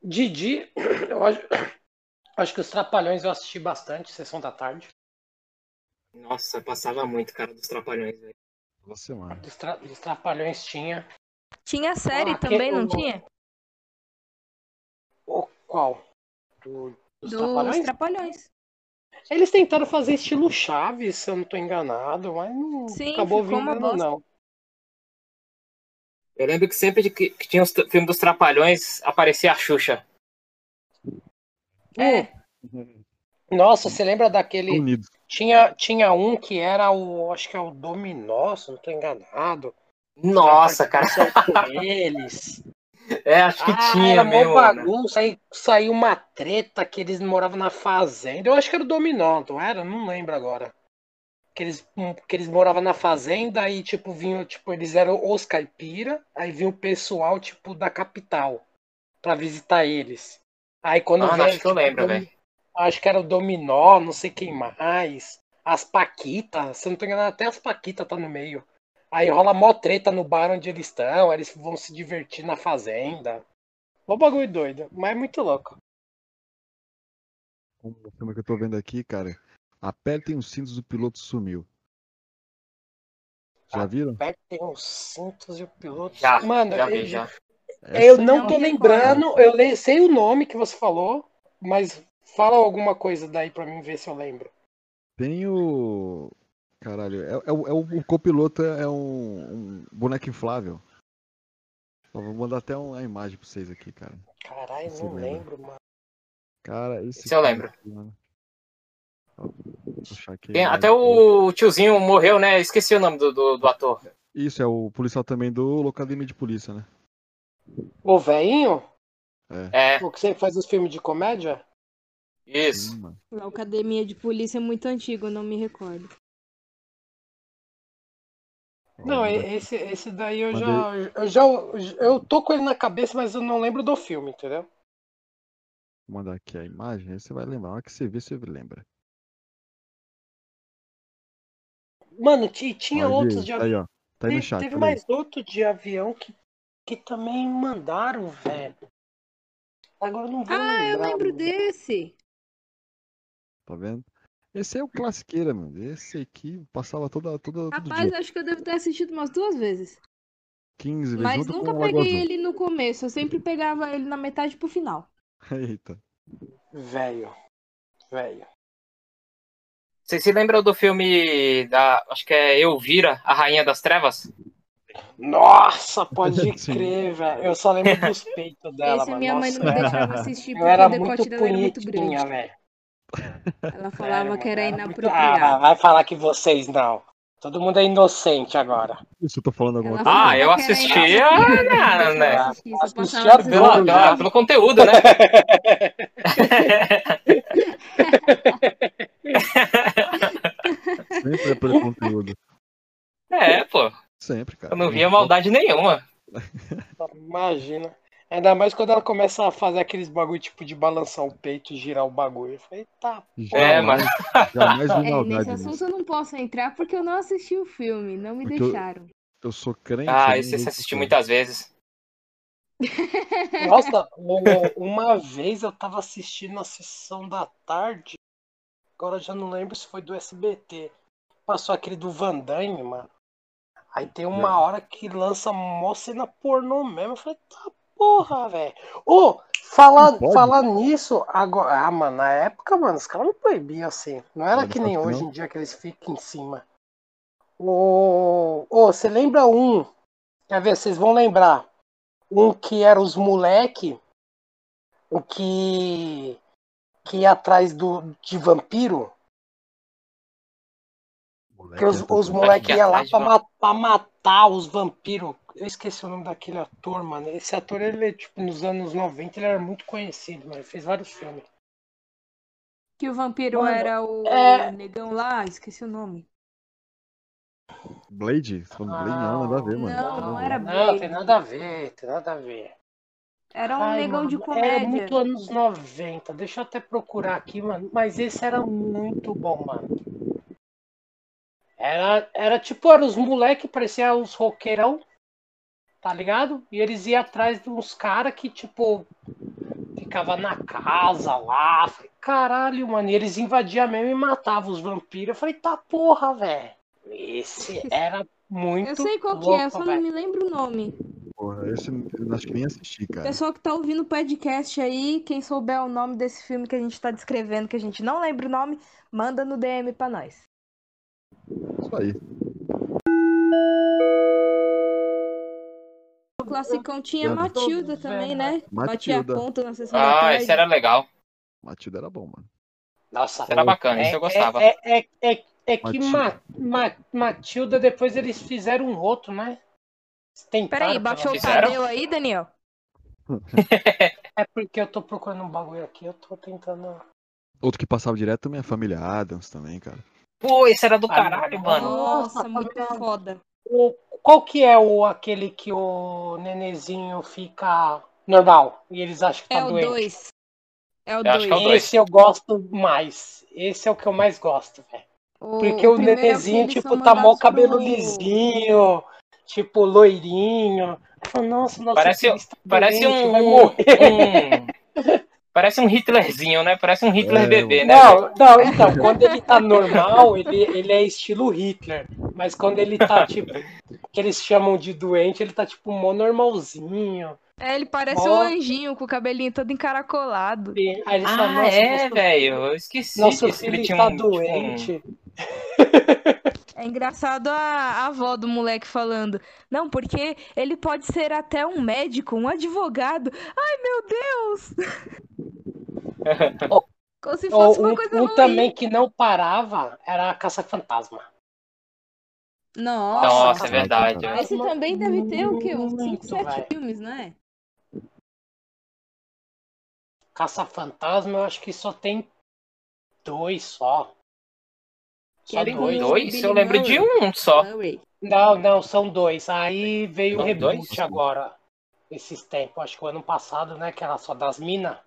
Didi, eu acho, acho que os Trapalhões eu assisti bastante, sessão da tarde. Nossa, passava muito, cara, dos trapalhões, velho. Toda semana. Dos, tra- dos Trapalhões tinha. Tinha série Ah, também, não o- tinha? O qual? Do, dos Dos Trapalhões? Trapalhões. Eles tentaram fazer estilo Chaves, se eu não tô enganado, mas não Sim, acabou bosta. não. Eu lembro que sempre que, que tinha os filmes dos trapalhões, aparecia a Xuxa. É. Nossa, você lembra daquele. Unidos. Tinha, tinha um que era o. Acho que é o Dominó, se não tô enganado. Nossa, cara. Com eles. É, acho que Ah, tinha era mano. bagunça, aí saiu uma treta que eles moravam na fazenda. Eu acho que era o Dominó, não era? Não lembro agora. Que eles, hum, que eles moravam na fazenda e, tipo, vinham, tipo, eles eram os caipira, aí vinha o pessoal, tipo, da capital pra visitar eles. Aí quando Ah, veio, acho que eu tipo, lembro, velho. Acho que era o Dominó, não sei quem mais. As Paquitas, se eu não tô enganado, até as Paquitas tá no meio. Aí rola mó treta no bar onde eles estão, aí eles vão se divertir na fazenda. Mó bagulho doido, mas é muito louco. Um filme que eu tô vendo aqui, cara. Apertem os cintos, o piloto sumiu. Já viram? Apertem os cintos e o piloto. Já, Mano, já vi, eu, já. eu Essa não não tô lembrando, eu sei o nome que você falou, mas fala alguma coisa daí pra mim ver se eu lembro. Tem o. Caralho, é, é o, é o, o copiloto é um, um boneco inflável. Ó, vou mandar até uma imagem pra vocês aqui, cara. Caralho, não lembra? lembro, mano. Cara, esse. Esse eu lembro. aqui, mano. Tem- até o tiozinho morreu, né? Esqueci o nome do, do, do ator. Isso, é o policial também do Locademia de Polícia, né? O velhinho? É, O que sempre faz os filmes de comédia? Isso. A Academia de Polícia é muito antigo, eu não me recordo. Não, esse, esse daí eu já, eu já. Eu tô com ele na cabeça, mas eu não lembro do filme, entendeu? Vou mandar aqui a imagem, aí você vai lembrar. Na hora que você vê, você lembra. Mano, ti- tinha Ó, outros de tá avião. aí. Tá aí no Teve, chat. teve aí. mais outro de avião que, que também mandaram, velho. Agora eu não vou Ah, eu lembrar. lembro mano. desse. Tá vendo? Esse é o classiqueira, mano. Esse aqui passava toda, toda, todo Rapaz, dia. acho que eu devo ter assistido umas duas vezes. 15 vezes Mas nunca peguei ele no começo. Eu sempre pegava ele na metade pro final. Eita. Velho. Velho. Vocês se lembram do filme da. Acho que é Elvira, a Rainha das Trevas? Nossa, pode crer, velho. Eu só lembro dos peitos dela, Esse mano. minha mãe não me deixava assistir porque era o decote muito dela era muito grande. velho. Ela falava Sério, que era muito- Ah, inapropriado. vai falar que vocês não. Todo mundo é inocente agora. Isso eu tô falando alguma coisa. Ah, eu assistia, engraçado, né? assistia, só Assistia da Pelo, Não, ah, pelo conteúdo, né? Sempre é pelo conteúdo. é, pô. Sempre, cara. Eu não via maldade nenhuma. Imagina. Ainda mais quando ela começa a fazer aqueles bagulho tipo de balançar o peito e girar o bagulho. Eu falei, tá. É, Jamais, jamais vi É, nesse nisso. assunto eu não posso entrar porque eu não assisti o filme, não me Porque eu- deixaram. Eu sou crente. Ah, eu esse não você assistiu muitas vezes. Nossa, uma vez eu tava assistindo a sessão da tarde. Agora eu já não lembro se foi do SBT. Passou aquele do Van Damme, mano. Aí tem uma É. hora que lança mó cena pornô mesmo. Eu falei, tá porra, velho. Ô, falar, Não pode? falar nisso agora. Ah, mano, na época, mano, os caras não proibiam assim. Não era Mas que não nem pode hoje não? em dia que eles ficam em cima. Ô, ô, você lembra um? Quer ver? Vocês vão lembrar. Um que era os moleque. O que. Que ia atrás do, de vampiro. Moleque, Que os, os moleques Ia iam lá pra, ma- pra matar os vampiros. Eu esqueci o nome daquele ator, mano. Esse ator, ele, tipo, nos anos 90, ele era muito conhecido, mano. Ele fez vários filmes. Que o vampiro Mano, era o é- negão lá, esqueci o nome. Blade? Você falou Blade? Não, nada a ver, mano. Não, não era Não, Blade. tem nada a ver, tem nada a ver. Era um Ai, negão de mano, comédia. Era muito anos 90. Deixa eu até procurar aqui, mano. Mas esse era muito bom, mano. Era, era tipo, eram os moleques, parecia os roqueirão, tá ligado? E eles iam atrás de uns caras que, tipo, ficava na casa lá. Falei, caralho, mano. E eles invadiam mesmo e matavam os vampiros. Eu falei, tá porra, velho. Esse era muito Eu sei qual que louco, é, só não me lembro o nome. Porra, esse eu acho que nem assisti, cara. Pessoal que tá ouvindo o podcast aí, quem souber o nome desse filme que a gente tá descrevendo, que a gente não lembra o nome, manda no DM pra nós. Isso aí. Classicão tinha Eu- Matilda também, né? Batia Matilda. ponta na sessão da Ah, tarde. esse era legal. Matilda era bom, mano. Nossa, Era bacana, É, isso eu gostava. É, é, é, é que Matilda. Ma, Ma- Matilda, depois eles fizeram um outro, né? Tentaram, Peraí, baixou o? Tadeu aí, Daniel? É porque eu tô procurando um bagulho aqui, eu tô tentando. Outro que passava direto também é a Família Adams também, cara. Pô, esse era do Ah, caralho, mano. Nossa, muito foda. O, qual que é o aquele que o nenezinho fica normal e eles acham que tá É o doente? 2. É o que é o 2. dois. Esse eu gosto mais. Esse é o que eu mais gosto, velho. Porque o, é nenezinho, tipo, tá mó cabelo lisinho, tipo, loirinho. Eu falo, Nossa, nosso Parece- está Parece doente, um, vai morrer. um- Parece um Hitlerzinho, né? Parece um Hitler É, bebê, né? Não, não, então, quando ele tá normal, ele, ele é estilo Hitler. Mas quando ele tá, tipo, que eles chamam de doente, ele tá, tipo, mó normalzinho. É, ele parece Ó. um anjinho com o cabelinho todo encaracolado. E aí falam, Ah, nossa, é, velho. Eu esqueci nosso que ele filho tinha tá um. tipo, doente. É engraçado a, a avó do moleque falando. Não, porque ele pode ser até um médico, um advogado. Ai, meu Deus! Como se fosse Ou uma um, coisa um ruim. também que não parava era a Caça-Fantasma. Nossa. Nossa, é verdade. Esse também deve ter o quê? Uns 5, Muito, 7 velho. filmes, não é? Caça-Fantasma, eu acho que só tem dois só. Que Só com dois. Dois? Eu lembro de um só. Não, não, são dois. Aí veio o reboot dois? agora. Esses tempos, acho que o ano passado, né? Que era só das minas.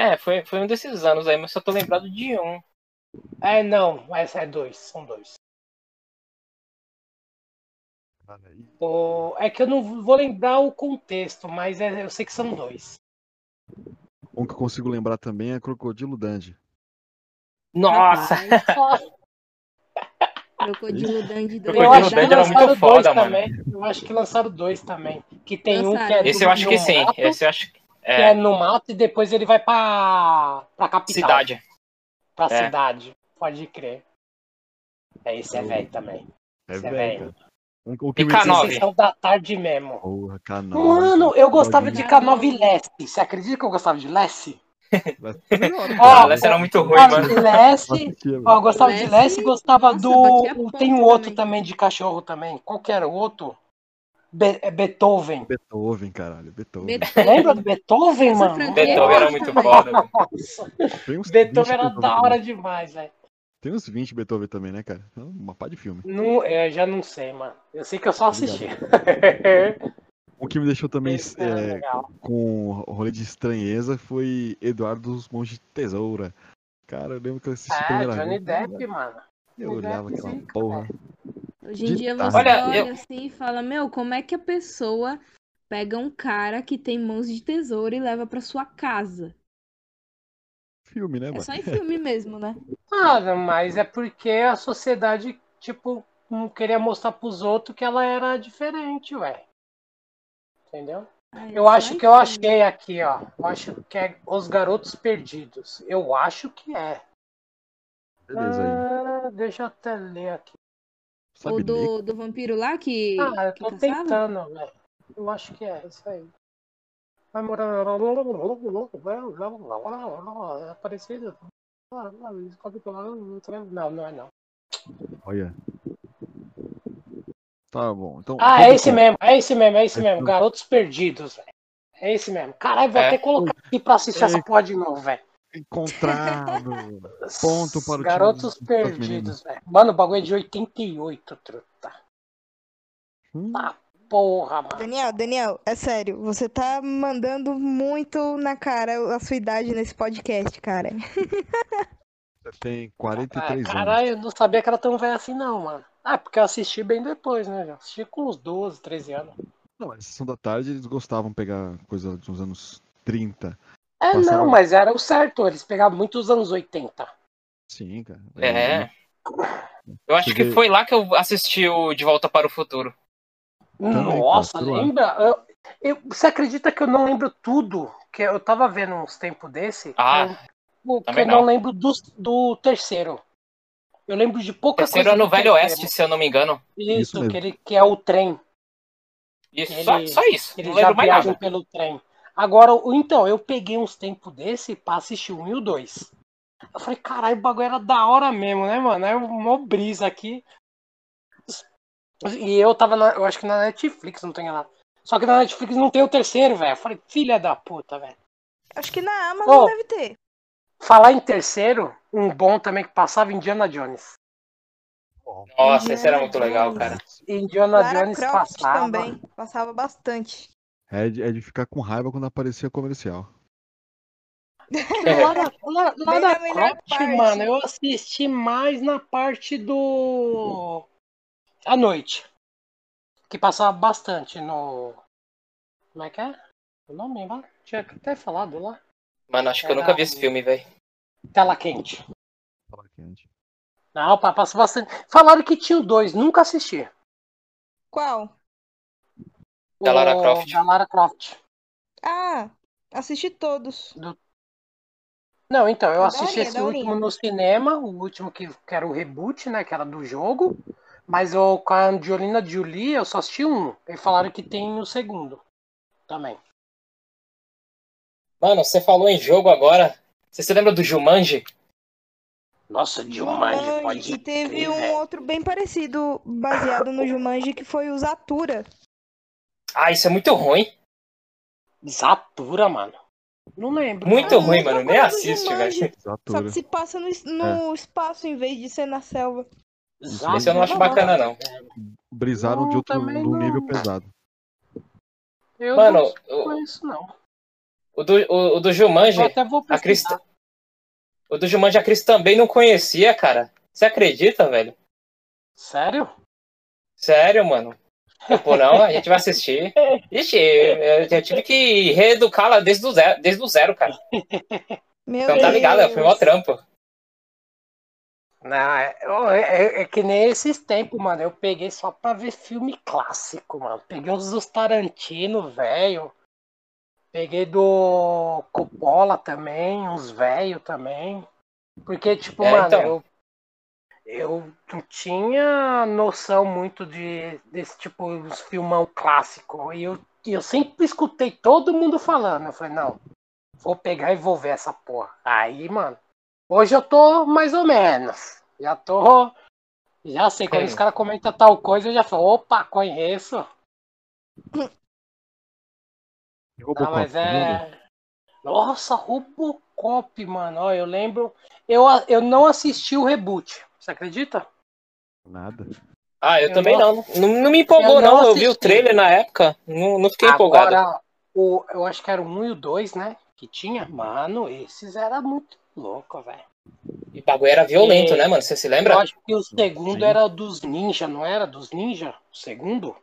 É, foi, foi um desses anos aí, mas só tô lembrado de um. É, não, mas é dois, são dois. O- É que eu não vou lembrar o contexto, mas é- eu sei que são dois. Um que eu consigo lembrar também é Crocodilo Dandy. Nossa! Rapaz, Crocodilo Dandy 2. Crocodilo Eu acho que Dandy era muito lançaram dois foda, mano. também. Eu acho que lançaram dois também. Que tem um que Lançaram. é, Esse eu acho que sim. Esse eu acho que. Que é É, no mato e depois ele vai pra, pra capital. cidade. Pra É. cidade. Pode crer. É, esse é velho também. É é velho, o que E me K9? Esse sessão da tarde mesmo. Porra, K9. Mano, eu gostava de K9. K9 Lessie. Você acredita que eu gostava de ser melhor, Ó, Ah. Leste era muito ruim, mano. Leste, ó, eu gostava de Leste, Leste e gostava nossa, do. Tem um outro também. também de cachorro também. Qual que era o outro? Be- é Beethoven. Beethoven, caralho. Beethoven. Beethoven. Lembra do Beethoven, Essa mano? franquia Beethoven era muito também. foda, velho. Nossa, Tem uns 20 Beethoven era Beethoven da também. hora demais, velho. Tem uns 20 Beethoven também, né, cara? Então, Uma pá de filme. Não, eu já não sei, mano. Eu sei que eu só assisti. O que me deixou também é, com o rolê de estranheza foi Eduardo dos Mãos de Tesoura. Cara, eu lembro que eu assisti Ah, primeira Johnny vez. Depp, mano. Eu olhava aquela porra. Hoje em dia você Olha, olha, eu- assim e fala, meu, como é que a pessoa pega um cara que tem mãos de tesouro e leva pra sua casa? Filme, né, É mano? só em filme mesmo, né? Ah, mas é porque a sociedade, tipo, não queria mostrar pros outros que ela era diferente, ué. Entendeu? Ah, é Eu acho que eu achei aqui, ó. Eu acho que é Os Garotos Perdidos. Eu acho que é. Beleza aí. Deixa eu até ler aqui. Sabe O ler? do, do vampiro lá que, Ah, eu que tô caçava? tentando, velho. Eu acho que é isso aí. Vai morar. É parecido. Não, não é não. Olha. Tá bom. Então, Ah, é esse mesmo, é esse mesmo, é esse mesmo. Garotos Perdidos, velho. É esse mesmo. Caralho, vou É. até colocar aqui pra assistir É. essa porra de novo, velho. Encontrado. Ponto para o time Garotos dos Perdidos, velho. Mano, o bagulho é de 88, truta. Hum, Tá. Porra, mano. Daniel, Daniel, é sério, você tá mandando muito na cara a sua idade nesse podcast, cara. Você tem 43 Ah, anos. caralho, eu não sabia que era tão velho assim, não, mano. Ah, porque eu assisti bem depois, né? Já assisti com uns 12, 13 anos. Não, mas sessão da tarde eles gostavam de pegar coisa dos anos 30. É, Passava- não, mas era o certo. Eles pegavam muitos anos 80. Sim, cara. É. Eu acho que foi lá que eu assisti o De Volta para o Futuro. Também, Nossa, cara, lembra? Eu- eu- você acredita que eu não lembro tudo? Que eu tava vendo uns tempos desse. Ah, eu, que eu não não. lembro do, do terceiro. Eu lembro de pouca Terceiro coisa. é no Velho terceiro. Oeste, se eu não me engano. Isso Isso, que, ele, que é o trem. Isso, Ele- só, só isso. Eles Não já lembro mais viajam nada. pelo trem. Agora, então, eu peguei uns tempos desse pra assistir o 1 e o 2. Eu falei, caralho, o bagulho era da hora mesmo, né, mano? É uma brisa aqui. E eu tava, na, eu acho que na Netflix, não tem nada. Só que na Netflix não tem o terceiro, velho. Eu falei, filha da puta, velho. Acho que na Amazon Ô. deve ter. Falar em terceiro, um bom também que passava Indiana Jones. Nossa, esse era Indiana muito legal, cara. Indiana Lara Jones Croft passava. também. Passava bastante. É de, é de ficar com raiva quando aparecia comercial. Lara, Bem Lara na melhor Croft, parte. mano, eu assisti mais na parte do. À noite. Que passava bastante no. Como é que é? O nome lá? Tinha até falado lá. Mano, acho que eu nunca vi esse filme, velho. Tela quente. Fala quente. Não, pá, passa bastante. Falaram que tinha o dois, nunca assisti. Qual? Da Lara Croft. Da Lara Croft. Ah, assisti todos. Não, então, eu É assisti esse último no cinema, o último que, que era o reboot, né? Que era do jogo. Mas eu, com a Angelina Jolie, eu só assisti um. E falaram que tem o segundo. Também. Mano, você falou em jogo agora. Você se lembra do Jumanji? Nossa, Jumanji, Jumanji, pode E teve crer, um velho. outro bem parecido, baseado no Jumanji, que foi o Zatura. Ah, isso é muito ruim. Zatura, mano. Não lembro. Muito Ah, ruim, mano. Nem assiste, velho. Só que se passa no, no espaço em vez de ser na selva. Zatura, Esse eu não acho bacana, não. Brisaram de Não, outro num não. nível pesado. Eu Mano, não conheço, não. o do, o, o do Jumanji, Eu até vou a Cris, o do Jumanji a Cris também não conhecia, cara. Você acredita, velho? Sério? Sério, mano. Pô, não, a gente vai assistir. Ixi, eu, eu tive que reeducá-la desde o zero, desde o zero, cara. Meu Então tá ligado, foi mó Deus. trampo. Não, é, é- é que nem esses tempos, mano. Eu peguei só pra ver filme clássico, mano. Peguei uns dos Tarantino, velho. Peguei do Coppola também, uns velho também. Porque, tipo, É, mano, então. eu, eu não tinha noção muito de desse tipo, uns filmão clássico. E eu, eu sempre escutei todo mundo falando. Eu falei, não, Vou pegar e vou ver essa porra. Aí, mano. Hoje eu tô mais ou menos. Já tô. Já sei, quando Hum. os caras comentam tal coisa, eu já falo, opa, conheço. E Não, Robocop, mas lembra? é. Nossa, Robocop, mano. Ó, eu lembro. Eu, eu não assisti o reboot. Você acredita? Nada. Ah, eu, Eu também não- não. não. Não me empolgou, eu não não. Eu vi o trailer na época. Não, não fiquei empolgado. Agora, o, eu acho que era o 1 e o 2, né? Que tinha. Mano, esses era muito louco, velho. E o bagulho era violento, E- né, mano? Você se Eu lembra? acho que o segundo Sim. era dos ninja, não era? Dos ninja? O segundo?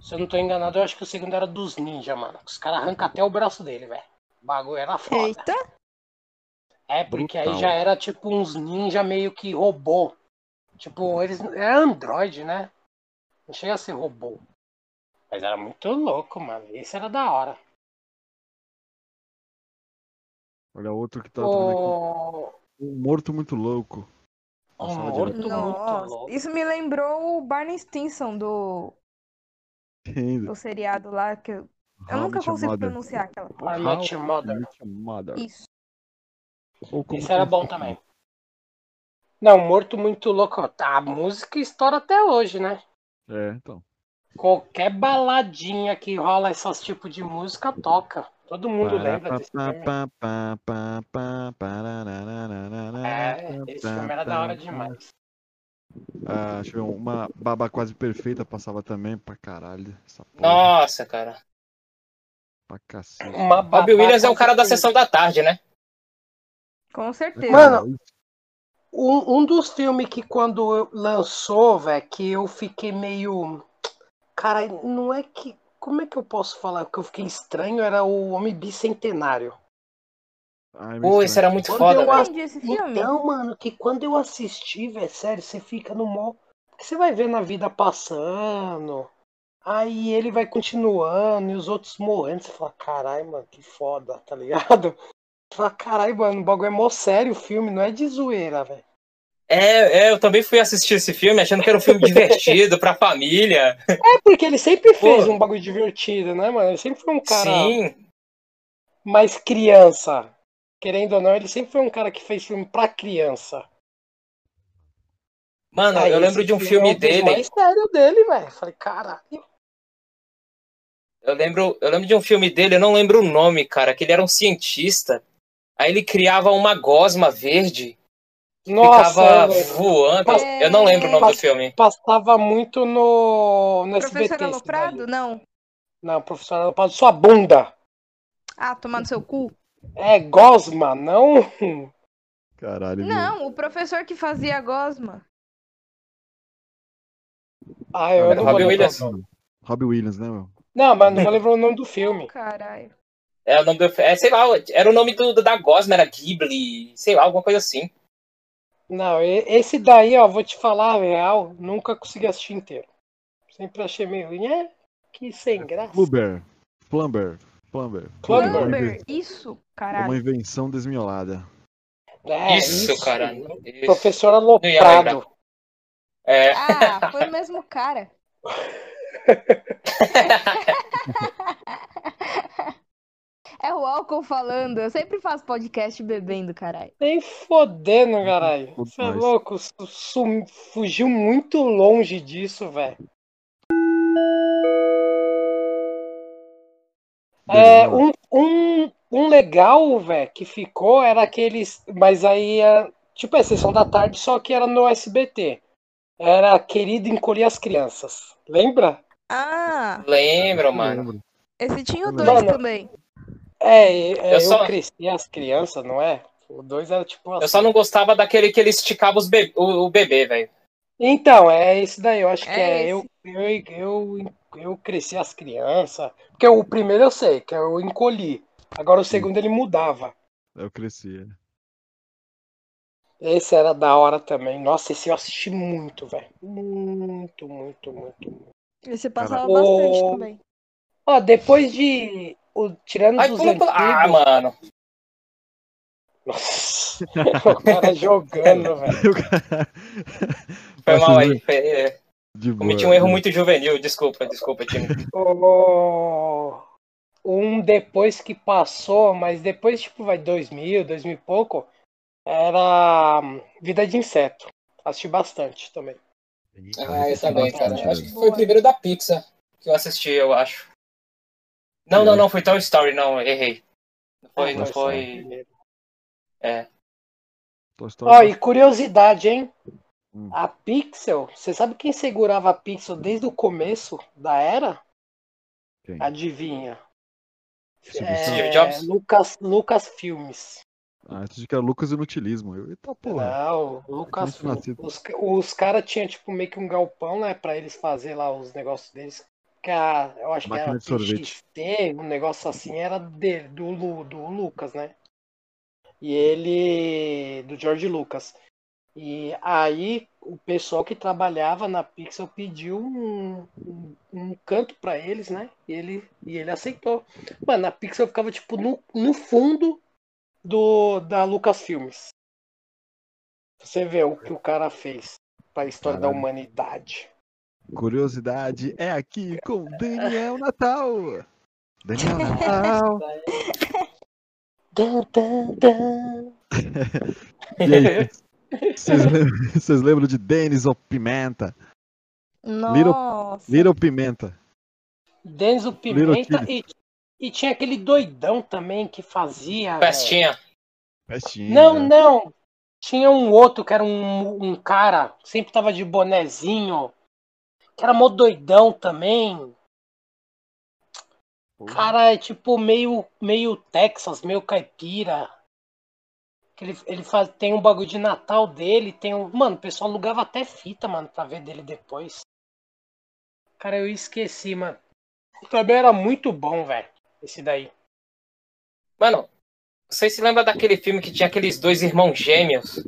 Se eu não tô enganado, eu acho que o segundo era dos ninja, mano. Os caras arrancam até o braço dele, velho. O bagulho era foda. Eita. É, porque aí Brutal. já era tipo uns ninja meio que robô. Tipo, eles. É Android, né? Não chega a ser robô. Mas era muito louco, mano. Esse era da hora. Olha outro que tá. O. Um morto muito louco. Um Passava morto muito Nossa, louco. isso me lembrou o Barney Stinson do, Ainda. do seriado lá, que eu, eu How nunca consigo Mother. pronunciar aquela. How Your Mother. Mother. Isso. Ou como Esse era bom também. Não, Morto Muito Louco. Tá, a música estoura até hoje, né? É, então. Qualquer baladinha que rola esses tipos de música toca. Todo mundo lembra desse filme. É, esse filme era da hora demais. Ah, deixa eu ver, uma baba quase perfeita passava também pra caralho. Essa porra, Nossa, cara. pra cacete. Uma Williams é o cara da sessão da tarde, né? Com certeza. Mano, Um, um dos filmes que quando eu- lançou, velho, que eu fiquei meio. Cara, não é que. Como é que eu posso falar que eu fiquei estranho? Era o Homem Bicentenário. Ai, Pô, esse era muito Quando foda, eu velho. entendi esse filme. Então, mano, que quando eu assisti, velho, sério, você fica no mó. Você vai vendo a vida passando. Aí ele vai continuando e os outros morrendo. Você fala, caralho, mano, que foda, tá ligado? Fala, caralho, mano, o bagulho é mó sério o filme, não é de zoeira, velho. É, é, eu também fui assistir esse filme achando que era um filme divertido pra família. É porque ele sempre fez Pô. um bagulho divertido, né, mano? Ele sempre foi um cara Sim. mais criança. Querendo ou não, ele sempre foi um cara que fez filme pra criança. Mano, Aí eu lembro de um é filme um dos dele. mais sério dele, velho. Falei, caralho. Eu lembro, eu lembro de um filme dele, eu não lembro o nome, cara, que ele era um cientista. Aí ele criava uma gosma verde, Nossa, ficava lembro. voando. É. Eu não lembro o nome do Mas- filme. passava muito no, no Professor SBT. Aloprado? Não. Não, professor Aloprado, sua bunda. Ah, tomar no seu cu? É gosma, não? Caralho? Não, o professor que fazia a gosma. Ah, eu Era não vou Robbie. Williams. Robbie Williams, né, meu? Não, mas não vou lembrar o nome do filme. Caralho. É o nome do, é, sei lá, era o nome do, da gosma, era Ghibli, sei lá, alguma coisa assim. Não, esse daí, ó, vou te falar a real, nunca consegui assistir inteiro. Sempre achei meio, é, que sem graça. Flubber. Flumber. Flumber. Plumber. Uma Plumber, inven- isso, Uma caralho. invenção desmiolada. É, isso, cara. Isso. Professor Aloprado. É, Ah, foi o mesmo cara. É o álcool falando. Eu sempre faço podcast bebendo, caralho. Nem fodendo, caralho. Você é louco, su- sum- fugiu muito longe disso, velho. É, um, um, um legal, velho, que ficou era aqueles. Mas aí, é, tipo, é sessão da tarde, só que era no SBT. Era Querido Encolher as Crianças. Lembra? Ah, lembro, mano. esse tinha o Mano. dois também. É, é, Eu eu, só- cresci as crianças, não é? O dois era tipo Eu assim. só não gostava daquele que ele esticava os be- o, o bebê, velho. Então, é esse daí, eu acho que É é, eu, eu, eu, eu cresci as crianças. Porque o primeiro eu sei, que eu encolhi. Agora o segundo ele mudava. Eu cresci. é. Esse era da hora também. Nossa, esse eu assisti muito, velho. Muito, muito, muito, muito. Esse passava Cara, bastante o- também. Ó, depois de. O, tirando Ai, dos pula, antigos. Ah, mano. Nossa, o cara jogando, velho. Foi mal aí. Foi- é, De boa. cometi um erro muito juvenil. Desculpa, desculpa, time. Ô, Um depois que passou, mas depois, tipo, vai 2000, 2000 e pouco, era hum, Vida de Inseto. Assisti bastante também. Ah, eu também, cara. Acho que foi o primeiro da Pixar que eu assisti, eu acho. Não, não, não, foi Toy Story, não, errei. Não foi, Ah, não foi. É. Ó, e curiosidade, hein? Hum. A Pixel, você sabe quem segurava a Pixel desde o começo da era? Quem? Adivinha? Steve É, Jobs? Lucas, Lucas Filmes. Ah, eu achei que era Lucas Inutilismo. Eu, eita porra. Não, Lucas. Os, os caras tinham tipo meio que um galpão, né, pra eles fazer lá os negócios deles. Que a, eu acho que era. TXT, um negócio assim, era dele, do, Lu- do Lucas, né? E ele. do George Lucas. E aí o pessoal que trabalhava na Pixel pediu um, um, um canto pra eles, né? E ele, e ele aceitou. Mano, a Pixel ficava tipo no, no fundo do da Lucasfilmes. Você vê o que o cara fez pra história da humanidade. Curiosidade é aqui com Daniel Natal. Daniel Natal. Vocês lembram, vocês lembram de Denis ou Pimenta? Nossa. Little Pimenta. Denzo Little Pimenta e, e tinha aquele doidão também que fazia. Festinha. Festinha. Não, não. Tinha um outro que era um, um cara, sempre tava de bonezinho, que era mó doidão também. Porra. Cara, é tipo meio, meio Texas, meio caipira. Que ele, ele faz, tem um bagulho de Natal dele, tem um. Mano, o pessoal alugava até fita, mano, pra ver dele depois. Cara, eu esqueci, mano. Também era muito bom, velho. Esse daí. Mano, vocês se lembram daquele filme que tinha aqueles dois irmãos gêmeos?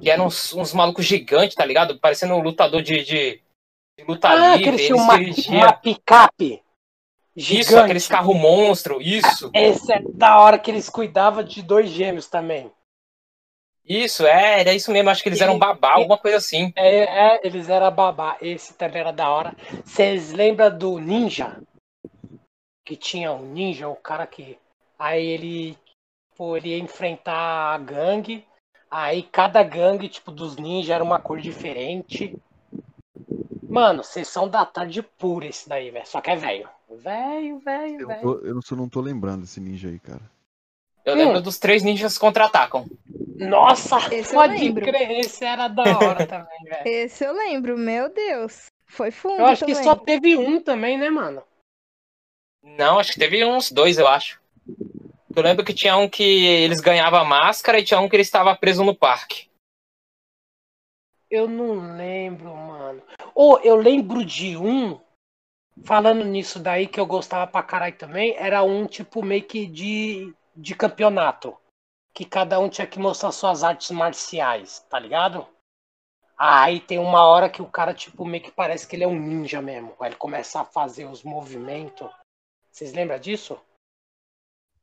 Que eram uns, uns malucos gigantes, tá ligado? Parecendo um lutador de, de luta ah, livre. eles uma, dirigiam. uma picape. Isso, Gigante. aqueles carros monstro. Isso, Esse é da hora que eles cuidavam de dois gêmeos também. isso, é, era isso mesmo. Acho que eles eram babá, alguma coisa assim. É, é, eles eram babá. Esse também era da hora. Vocês lembram do Ninja? Que tinha um ninja, o cara que. Aí ele. Pô, ele ia enfrentar a gangue. Aí cada gangue, tipo, dos ninjas era uma cor diferente. Mano, sessão da tarde pura esse daí, velho. Só que é velho. Velho, velho, Eu, velho. tô- eu não, tô lembrando desse ninja aí, cara. Eu Hum. lembro dos três ninjas contra-atacam. Nossa, Esse eu pode lembro. crer, esse era da hora também, velho. Esse eu lembro, meu Deus. Foi fundo Eu acho que também. só teve um também, né, mano? Não, acho que teve uns dois, eu acho. Eu lembro que tinha um que eles ganhavam a máscara e tinha um que ele estava preso no parque. Eu não lembro, mano. Ou eu lembro de um, falando nisso daí que eu gostava pra caralho também, era um tipo meio que de, de campeonato. Que cada um tinha que mostrar suas artes marciais, tá ligado? Aí tem uma hora que o cara, tipo, meio que parece que ele é um ninja mesmo. Aí ele começa a fazer os movimentos. Vocês lembram disso?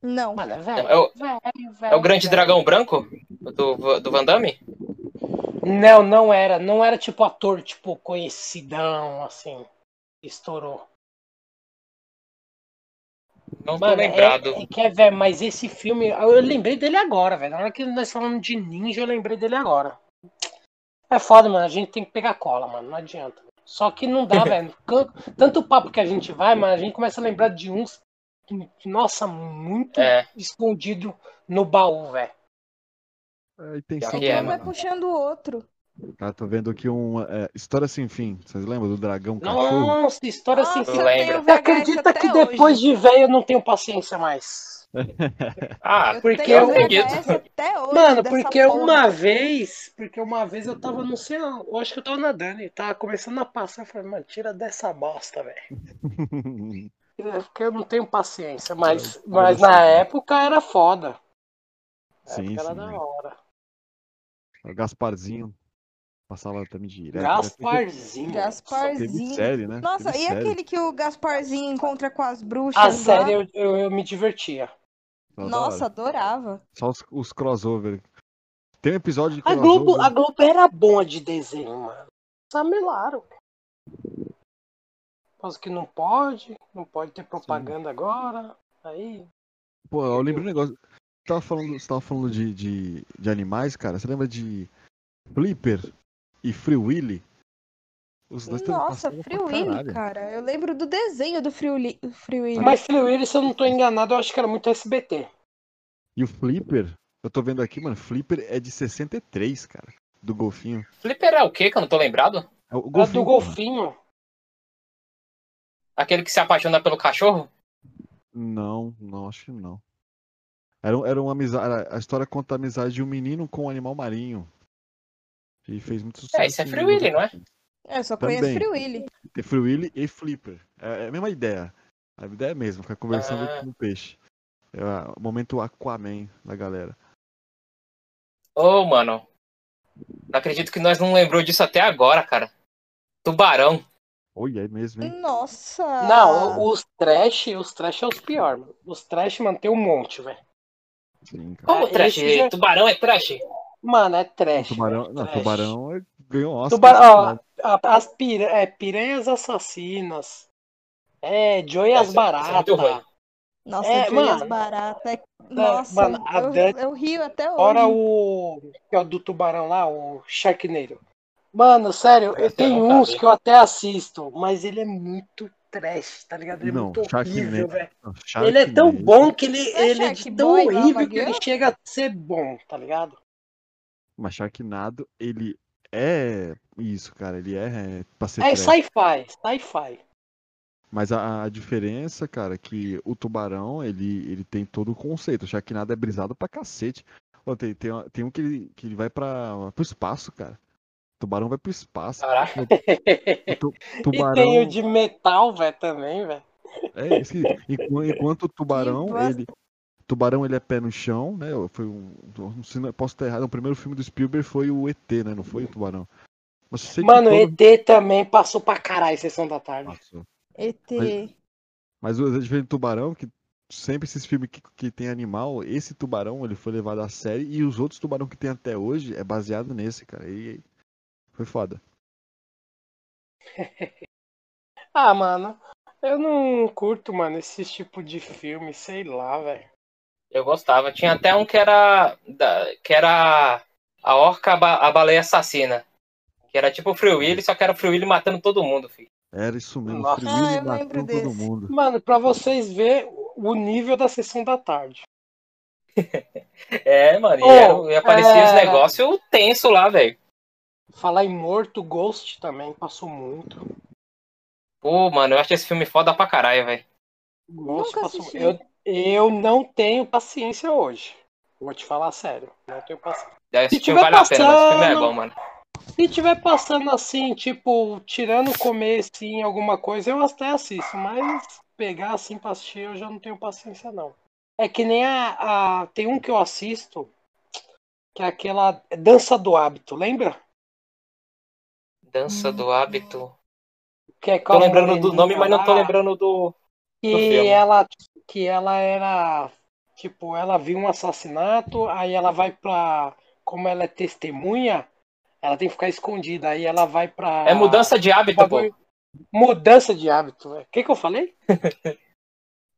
Não. Mano, é velho. É o- velho, velho, É o grande velho. dragão branco do, do Van Damme? Não, não era. Não era tipo ator, tipo, conhecidão, assim. Estourou. Não tô Mano, lembrado. É, é que é, velho, mas esse filme. Eu lembrei dele agora, velho. Na hora que nós falamos de ninja, eu lembrei dele agora. É foda, mano. A gente tem que pegar cola, mano. Não adianta. Só que não dá, velho. Tanto papo que a gente vai, mas a gente começa a lembrar de uns. Nossa, muito É. escondido no baú, velho. É, e tem que é, Um vai mano. puxando o outro. Cara, tô vendo aqui uma é, história sem fim. Vocês lembram do dragão cachorro? Nossa, história Nossa, assim. eu eu lembro. tenho Você acredita que hoje. depois de velho eu não tenho paciência mais? Ah, Eu porque tenho eu acredito. VHS até hoje. Mano, porque porra. uma vez, porque uma vez eu tava, não sei, eu acho que eu tava nadando e tava começando a passar, eu falei, mano, tira dessa bosta, velho. Porque eu não tenho paciência, mas, É, mas na época era foda. Na Sim, época era sim. da né? hora. O Gasparzinho passava também direto. Gasparzinho. Teve Gasparzinho. série, né? Nossa, Teve e série. aquele que o Gasparzinho encontra com as bruxas A série eu, eu, eu me divertia. Nossa, adorava. Só os, os crossover. Tem um episódio de A crossover. Globo, a Globo era boa de desenho, mano. Samelaram. Mas que não pode, não pode ter propaganda agora. Aí. Pô, eu lembro um negócio. Você tava falando, você tava falando de, de, de animais, cara. Você lembra de Flipper e Free Willy? Os dois Nossa, Free Willy, cara. Eu lembro do desenho do Free Willy. Free Willy. Mas Free Willy, se eu não tô enganado, eu acho que era muito SBT. E o Flipper, eu tô vendo aqui, mano, Flipper é de 63, cara. Do golfinho. Flipper é o quê que eu não tô lembrado? É o golfinho. do porra. golfinho. Aquele que se apaixona pelo cachorro? Não, não, acho que não. Era, era uma amizade. A história conta a amizade de um menino com um animal marinho. E fez muito sucesso. É, isso é Free Willy, não é? Eu só conheço Também. Free Willy. Tem Free Willy e Flipper. É, é a mesma ideia. A ideia é a mesma, ficar conversando Ah. com o peixe. É o momento Aquaman da galera. Ô, mano. Não acredito que nós não lembrou disso até agora, cara. Tubarão. Olha, é mesmo, hein? Nossa! Não, os trash, os trash é os piores, mano. Os trash, mano, tem um monte, velho. Sim, cara. Como É, trash? esse já- Tubarão é trash? Mano, é trash. tubarão, velho, não, trash. tubarão é- ganhou Oscar. Tubarão, ó, as pira, é, piranhas assassinas. É, Joey as Essa- essa é baratas. Nossa, É, Joias mano. Barata. é- Nossa, mano, eu, eu rio até hoje. Fora o, que é o do tubarão lá, o Sharknado. Mano, sério, eu tenho uns que eu até assisto, mas ele é muito trash, tá ligado? Ele é Não, muito horrível, velho. Ele é tão Sharknado. bom que ele, é ele é de tão Boy, horrível que ele chega a ser bom, tá ligado? Mas Sharknado, ele é isso, cara. Ele é, é pra ser É sci-fi, sci-fi. Mas a, a diferença, cara, é que o tubarão, ele, ele tem todo o conceito. O Sharknado é brisado pra cacete. Tem, tem, tem um que ele, que ele vai pra, pro espaço, cara. Tubarão vai pro espaço. Caraca. O tu- E tubarão, tem o de metal, velho, também, velho. é, esse, enqu- enquanto o tubarão, ele... Tubarão, ele é pé no chão, né? Foi um... não sei, não- Posso estar errado. O primeiro filme do Spielberg foi o ET, né? Não foi o Tubarão. Mano, todo- ET também passou pra caralho Sessão da Tarde. Passou. ET. Mas- Mas o diferente do tubarão, que sempre esses filmes que, que tem animal, esse tubarão ele foi levado a série e os outros tubarão que tem até hoje é baseado nesse, cara. E foi foda. Ah, mano, eu não curto, mano, esse tipo de filme, sei lá, velho. Eu gostava. Tinha até um que era. da- que era a orca a, ba- a baleia assassina. Que era tipo o Free Willy, só que era o Free Willy matando todo mundo, filho. Era isso mesmo. Nossa. Free Willy Ah, lembro todo mundo. Mano, pra vocês verem o nível da Sessão da Tarde. É, mano, e, Oh, era- e aparecia os é. negócios tenso lá, velho. Falar em Morto, Ghost também passou muito. Pô, mano, eu acho esse filme foda pra caralho, velho. Ghost Nunca passou. assisti. Eu, eu não tenho paciência hoje. Vou te falar sério. Não tenho paciência. Esse Se filme tiver vale a pena, esse filme é passando- bom, mano. Se tiver passando assim, tipo, tirando o começo em alguma coisa, eu até assisto. Mas pegar assim pra assistir, eu já não tenho paciência, não. É que nem a. a- tem um que eu assisto, que é aquela Dança do Hábito, lembra? Dança do hábito. Que é Tô lembrando do nome, mas não tô lá, lembrando do. Que filme. ela, que ela era. Tipo, ela viu um assassinato, aí ela vai pra. Como ela é testemunha, ela tem que ficar escondida. Aí ela vai pra. É mudança de hábito, pô. Mudança de hábito. O que, que eu falei?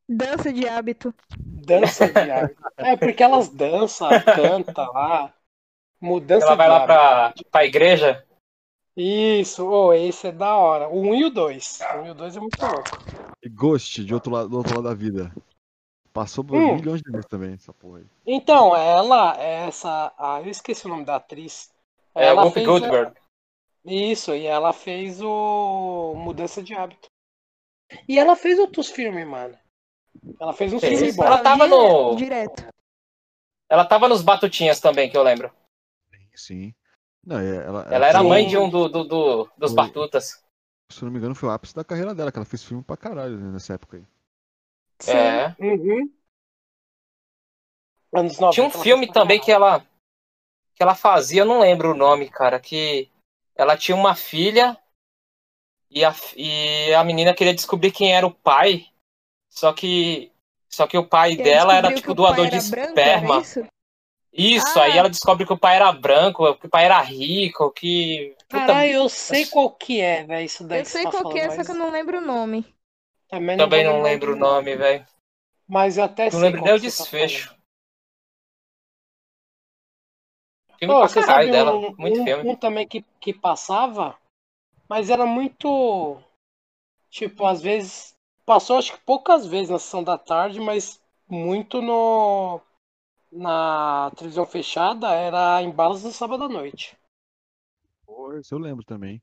Dança de hábito. Dança de hábito. É porque elas dançam, cantam lá. Mudança Ela vai de lá hábito. pra, pra igreja. Isso, oh, esse é da hora. O 1 e o 2. O 1 e o 2 é muito louco. E Ghost, de outro lado, do outro lado da vida. Passou por Hum. milhões de vezes também, essa porra aí. Então, ela, essa. Ah, eu esqueci o nome da atriz. É ela Whoopi Goldberg. Isso, e ela fez o Mudança de Hábito. E ela fez outros filmes, mano. Ela fez um Fez. filme bom. Ela tava Direto, no- Direto. Ela tava nos Batutinhas também, que eu lembro. Sim. Não, é- ela, Ela era Sim. mãe de um do, do- do- dos Foi. Batutas. Se eu não me engano, foi o ápice da carreira dela, que ela fez filme pra caralho né, nessa época aí. Sim. É. Uhum. Anos 90, Tinha um ela filme também que ela que ela fazia, eu não lembro o nome, cara, que ela tinha uma filha e a, e a menina queria descobrir quem era o pai, só que só que o pai Quem dela era tipo doador de era branco, era esperma. Isso? Ah. aí ela descobre que o pai era branco, que o pai era rico, que Puta, Caralho, eu sei qual que é, velho, isso daí Eu sei tá qual que é, falando, só que eu mas não lembro o nome. também não, também não lembro o nome. velho. Mas até Não sei lembro nem o tá desfecho. Filme Pô, pra você sabe dela. um, Muito um- filme. um também que, que passava, mas era muito. Tipo, às vezes. Passou acho que poucas vezes na sessão da tarde, mas muito no. Na televisão fechada era Embalos do Sábado à Noite. Pô, Esse eu lembro também.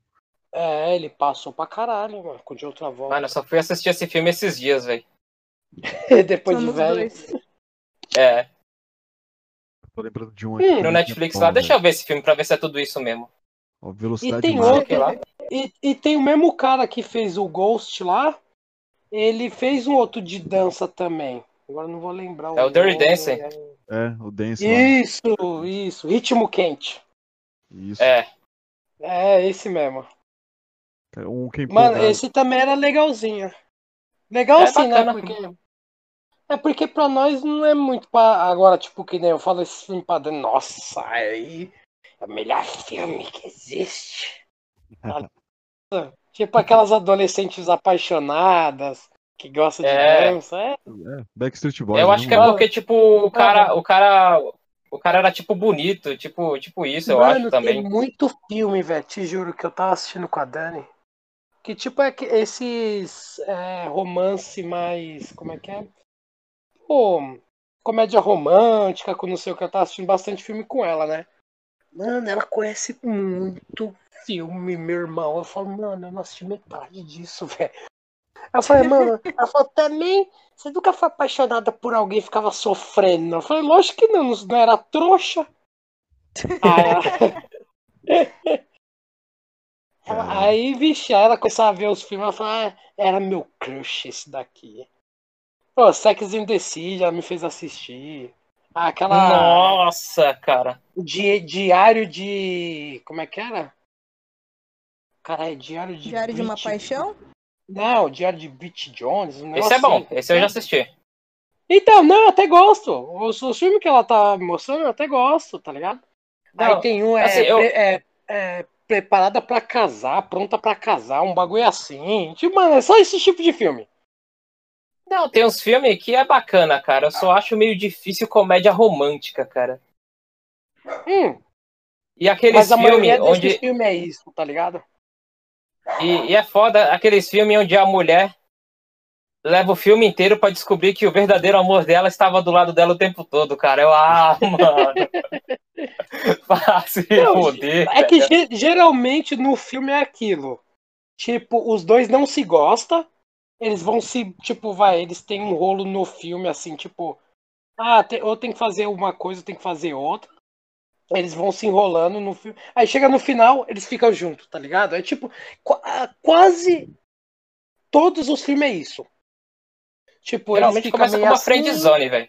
É, ele passou pra caralho, mano, com de outra volta. Mano, eu só fui assistir esse filme esses dias, velho. Depois de Somos velho. dois. É, Tô lembrando de um Hum. aqui. no que é Netflix bom, lá. Deixa eu ver esse filme pra ver se é tudo isso mesmo. Ó, Velocidade E tem outro. Lá. E, e tem o mesmo cara que fez o Ghost lá. Ele fez um outro de dança também. Agora não vou lembrar É o Dirty. Dancing. É, o Dance lá. Isso, isso. Ritmo quente. Isso. É, É, esse mesmo. Um que Mano, esse também era legalzinho. Legal É assim, né? Porque. É porque pra nós não é muito pra. Agora, tipo, que nem eu falo esse filme pra dentro. Nossa, aí. É o melhor filme que existe. tipo aquelas adolescentes apaixonadas que gostam de É. dança. É, É, Backstreet Boys. eu né, acho que é porque, tipo, o cara, o cara. O cara era, tipo, bonito, tipo, tipo isso, eu Mano, acho também. tem muito filme, velho. Te juro que eu tava assistindo com a Dani. Que tipo é que esses é, romance mais. Como é que é? Pô, comédia romântica, com não sei o que. Eu tava assistindo bastante filme com ela, né? Mano, ela conhece muito filme, meu irmão. Eu falo, mano, eu não assisti metade disso, velho. Eu falei, mano, ela falou, também. Você nunca foi apaixonada por alguém e ficava sofrendo? Eu falei, lógico que não, não era trouxa. Ah, Cara. Aí, vixe, aí ela começava a ver os filmes, ela falava, ah, era meu crush esse daqui. Pô, Sex and the City, ela me fez assistir. Ah, aquela Nossa, cara. di- diário de... como é que era? Caralho, diário de... Diário de uma paixão? Não, diário de Brit Jones. Um Esse é bom, assim. esse eu já assisti. Então, não, eu até gosto. Os, os filmes que ela tá mostrando, eu até gosto, tá ligado? Não, Aí tem um, é, assim, eu- é, é, preparada pra casar, pronta pra casar, um bagulho assim. Tipo, mano, é só esse tipo de filme. Não, tem uns filmes que é bacana, cara. Eu só acho meio difícil comédia romântica, cara. Hum, E aqueles mas a maioria filmes onde. filmes é isso, tá ligado? E, e é foda aqueles filmes onde a mulher leva o filme inteiro pra descobrir que o verdadeiro amor dela estava do lado dela o tempo todo, cara. Eu, ah, mano. Fácil foder. É que cara. geralmente no filme é aquilo. Tipo, os dois não se gostam. Eles vão se. Tipo, vai, eles têm um rolo no filme, assim, tipo. Ah, ou tem que fazer uma coisa, tem que fazer outra. Eles vão se enrolando no filme. Aí chega no final, eles ficam juntos, tá ligado? É tipo. qua- ah, quase todos os filmes é isso. Tipo, eles Geralmente começa com uma assim. friendzone, velho.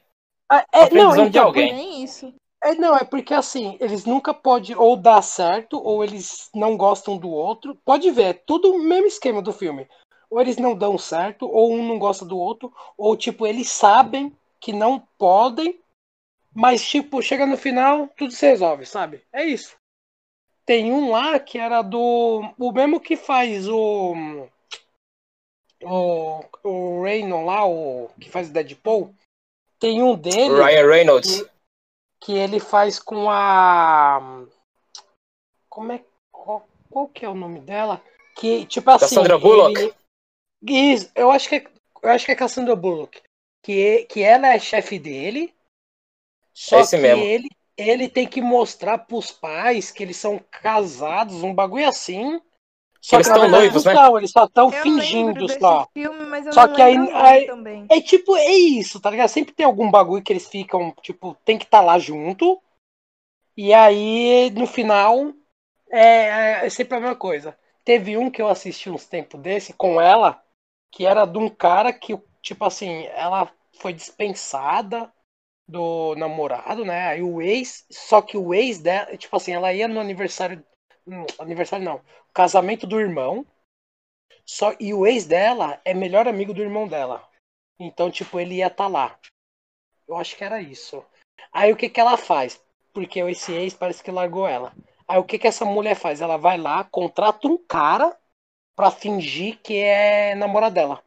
Ah, uma é, não, friendzone de então, alguém. Nem isso. é, não, é porque assim, eles nunca podem ou dar certo, ou eles não gostam do outro. Pode ver, é tudo o mesmo esquema do filme. Ou eles não dão certo, ou um não gosta do outro, ou tipo, eles sabem que não podem, mas tipo, chega no final, tudo se resolve, sabe? É isso. Tem um lá que era do. O mesmo que faz o. O, o Raynon lá, o que faz o Deadpool. Tem um dele Ryan Reynolds. que ele faz com a. Como é. Qual, qual que é o nome dela? Que, tipo assim. Cassandra Bullock? ele- Isso, eu acho que é, eu acho que é Cassandra Bullock. Que, que ela é chefe dele. Só É esse que mesmo. ele, ele tem que mostrar pros pais que eles são casados, um bagulho assim. Só Eles que na tão verdade noivos, não né? são, eles só estão fingindo desse só. filme, mas eu Só não que aí- aí- também. É tipo, é isso, tá ligado? Sempre tem algum bagulho que eles ficam, tipo, tem que estar lá junto. E aí, no final, é, é sempre a mesma coisa. Teve um que eu assisti uns tempos desse com ela, que era de um cara que, tipo assim, ela foi dispensada do namorado, né? Aí o ex, só que o ex dela, tipo assim, ela ia no aniversário, hum, aniversário não, casamento do irmão. Só e o ex dela é melhor amigo do irmão dela. Então, tipo, ele ia estar lá. Eu acho que era isso. Aí o que que ela faz? Porque esse ex parece que largou ela. Aí o que que essa mulher faz? Ela vai lá, contrata um cara pra fingir que é namorada dela.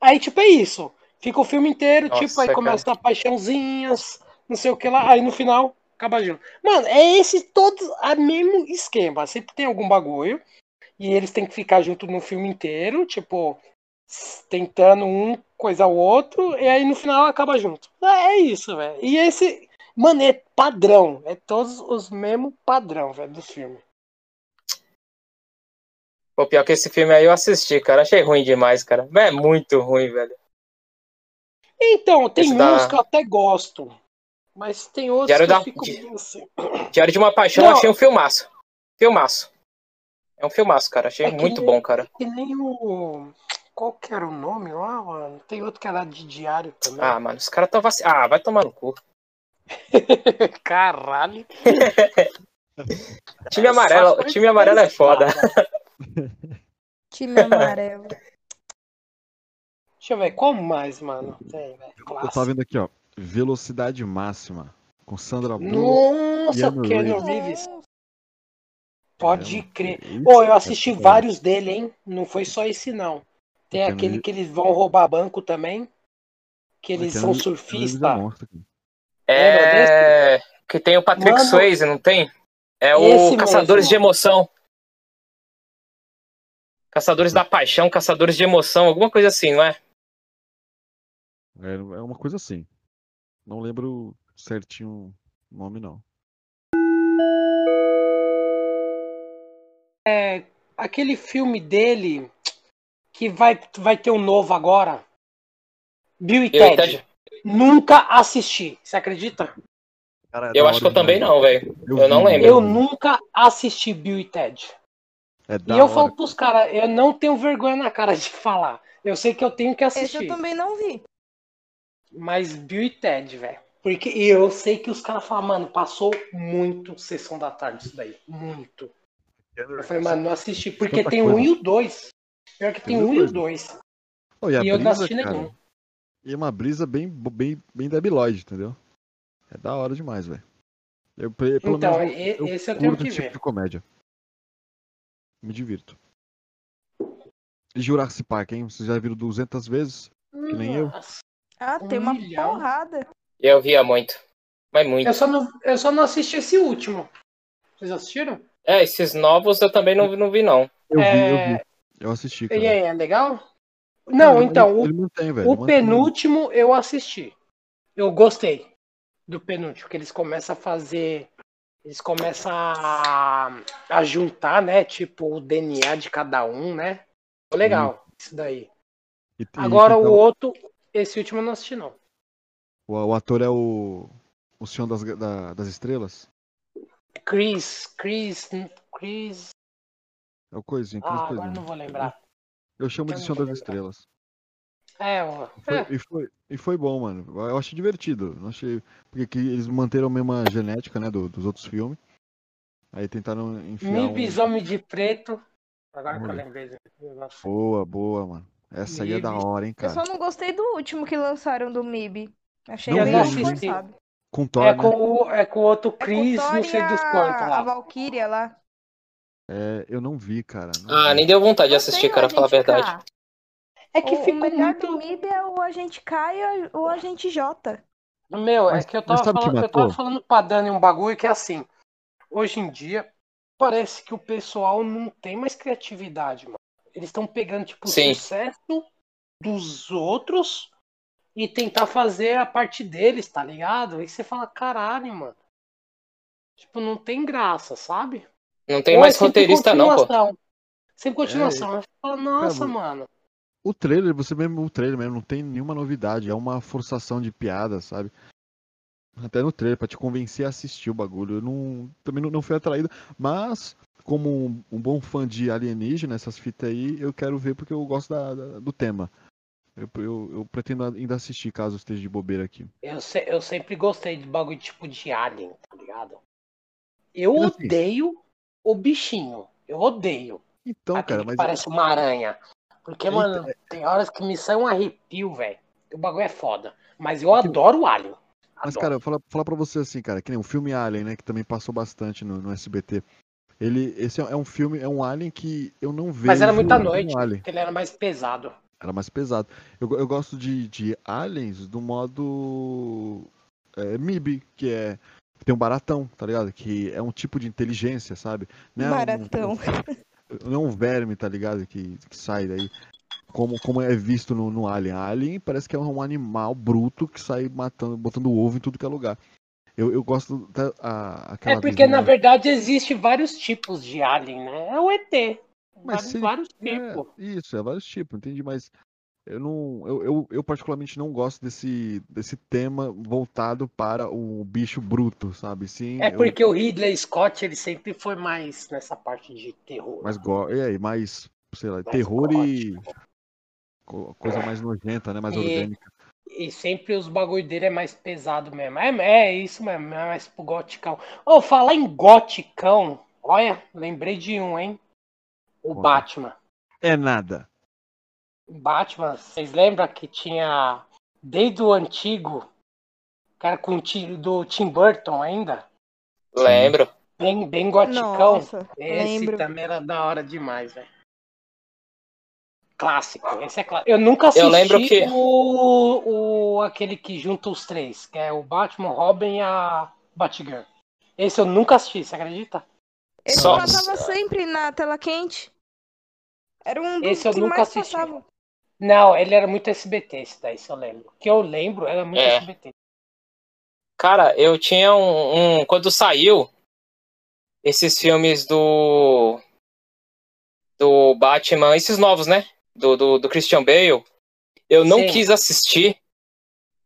Aí, tipo, é isso. Fica o filme inteiro, Nossa, tipo, aí cara. começa a paixãozinhas, não sei o que lá, aí no final acaba junto. Mano, é esse todo o mesmo esquema. Sempre tem algum bagulho. E eles têm que ficar junto no filme inteiro, tipo, tentando um coisa ao outro, e aí no final acaba junto. É, é isso, velho. E esse, mano, é padrão. É todos os mesmos padrão, velho, dos filmes. Pô, pior que esse filme aí eu assisti, cara. Achei ruim demais, cara. É muito ruim, velho. Então, tem Esse uns da- que eu até gosto. Mas tem outros Diário que eu da- fico Di- meio assim. Diário de uma Paixão, Não. eu achei um filmaço. Filmaço. É um filmaço, cara. Achei É muito nem- bom, cara. Que nem o. Qual que era o nome lá, mano? Tem outro que era de diário também. Ah, mano, os caras tão vac... Ah, vai tomar no cu. Caralho. Time amarelo, time amarelo é foda. Time amarelo. Deixa eu ver, qual mais, mano? Tem, velho. Eu tava vendo aqui, ó. Velocidade máxima. Com Sandra Bullock. Nossa, Keanu o Keanu Reeves. Pode crer. Pô, eu assisti cara. vários dele, hein? Não foi só esse, não. Tem Keanu aquele Reeves- que eles vão roubar banco também. Que eles Keanu são é surfistas. monstro, cara. É. Que tem o Patrick Mano, Swayze, não tem? É o esse Caçadores mesmo. de Emoção. Caçadores da Paixão, Caçadores de Emoção, alguma coisa assim, não é? É, é uma coisa assim. Não lembro certinho o nome, não. Aquele filme dele que vai, vai ter um novo agora. Bill e Eu, Ted. Ted- Nunca assisti. Você acredita? Cara, é eu acho que eu também não, velho. Eu vi, não lembro. Eu nunca assisti Bill e Ted. É E eu hora. falo pros caras, eu não tenho vergonha na cara de falar. Eu sei que eu tenho que Esse assistir. eu também não vi. Mas Bill e Ted, velho. Porque eu sei que os caras falam, mano, passou muito sessão da tarde isso daí. Muito. Eu falei, mano, não assisti. Porque Tanta tem um e o dois. Pior que tem Tem um e o dois. Oh, e E eu não assisti cara, nenhum. E é uma brisa bem, bem, bem debilóide, entendeu? É da hora demais, velho. Eu, pelo Então, menos, e- eu esse eu tenho que tipo ver. de comédia. Me divirto. E Jurassic Park, hein? Vocês já viram 200 vezes? Que nem eu. Ah, Um tem uma milhão. porrada. Eu via muito. Mas muito. Eu só, não, eu só não assisti esse último. Vocês assistiram? É, esses novos eu também não, não vi, não. Eu vi, eu É, vi. Eu assisti, cara. E aí, é legal? Não, Ele- então, o ele mantém, velho. O penúltimo eu assisti. Eu gostei do penúltimo, que eles começam a fazer. Eles começam a, a juntar, né? Tipo, o DNA de cada um, né? Ficou legal, isso daí. E- e Agora quem o outro, esse último eu não assisti, não. o, o ator é o. O Senhor das, da- das Estrelas? Chris, Chris, Chris. É o coisinho, Chris Ah, agora não vou lembrar. Eu chamo eu de não Senhor das lembrar. Estrelas. É, ó. Foi- é. E, foi, e foi bom, mano. Eu achei divertido. Eu achei, porque que eles manteram a mesma genética, né, do- dos outros filmes. Aí tentaram enfiar um... Lobisomem de preto. Agora que eu lembrei. Boa, boa, mano. Essa aí é da hora, hein, Eu cara. só não gostei do último que lançaram do MIB. Achei Não meio forçado. Com Thor, É né? com, o, é com o outro É com o Chris, Thor não sei dos a- quantos A. Valkyria lá. É, eu não vi, cara. não Ah, vi. nem deu vontade de assistir, o cara, pra falar a verdade. K. É que o, o ficou melhor muito. do MIB é o Agente K e o Agente J. Meu, Mas- é que eu tava, o falando, eu tava falando pra Dani um bagulho que é assim. Hoje em dia, parece que o pessoal não tem mais criatividade, mano. Eles estão pegando, tipo, o Sim. sucesso dos outros e tentar fazer a parte deles, tá ligado? Aí você fala, caralho, mano. Tipo, não tem graça, sabe? Não tem Ou é mais sempre roteirista, não, pô. continuação. Sempre continuação. Aí você fala, nossa, Cara, mano. O trailer, você mesmo, o trailer mesmo, não tem nenhuma novidade. É uma forçação de piada, sabe? Até no trailer, pra te convencer a assistir o bagulho. Eu não, também não, não fui atraído, mas como um, um bom fã de alienígena, essas fitas aí, eu quero ver porque eu gosto da- da- do tema. Eu, eu, eu pretendo ainda assistir caso esteja de bobeira aqui. Eu, se- eu sempre gostei de bagulho tipo de alien, tá ligado? Eu Mas assim- odeio o bichinho. Eu odeio. Então, Aquele cara, que mas parece uma aranha. Porque, É, mano, tem horas que me sai um arrepio, velho. O bagulho é foda. Mas eu Porque- adoro o Alien. Mas, Adoro. cara, falar falar pra você assim, cara, que nem o filme Alien, né, que também passou bastante no, no SBT. Ele, esse é é um filme, é um Alien que eu não vejo. Mas era muita noite, Um ele era mais pesado. Era mais pesado. Eu, eu gosto de, de Aliens do modo é, MIB, que é. Tem um baratão, tá ligado? Que é um tipo de inteligência, sabe? Não é um- Baratão. não é um verme, tá ligado? Que, que sai daí. Como, como é visto no, no Alien. Alien parece que é um animal bruto que sai matando, botando ovo em tudo que é lugar. Eu, eu gosto da a, aquela É porque, visão- na verdade, existe vários tipos de alien, né? É o ET. Mas vários, se- vários É, tipos. isso, é vários tipos, entendi, mas eu não. Eu, eu, eu particularmente não gosto desse, desse tema voltado para o bicho bruto, sabe? Sim, É eu porque o Ridley Scott, ele sempre foi mais nessa parte de terror. mais go... E aí, mais, sei lá, Mais terror e gótico. co- coisa mais nojenta, né? Mais E- orgânica. E sempre os bagulho dele é mais pesado mesmo. É, é isso mesmo, é mais pro goticão. Ô, falar em goticão, olha, lembrei de um, hein? O Conta. Batman. É nada. Batman, vocês lembram que tinha, desde o antigo, cara com o Ti- do Tim Burton ainda? Lembro. Bem, bem goticão. Nossa, Esse lembro. também era da hora demais, velho. Clássico, esse é clássico. Eu nunca assisti Eu lembro que- o, o aquele que junta os três, que é o Batman, Robin e a Batgirl. Esse eu nunca assisti, você acredita? Ele Só- passava sempre na tela quente. Era um dos Esse eu que nunca mais assisti. passava. Não, ele era muito SBT, esse daí, se eu lembro. O que eu lembro era muito É. SBT. Cara, eu tinha um, um- Quando saiu esses filmes do. Do Batman, esses novos, né? Do, do, do Christian Bale, eu não Sim. quis assistir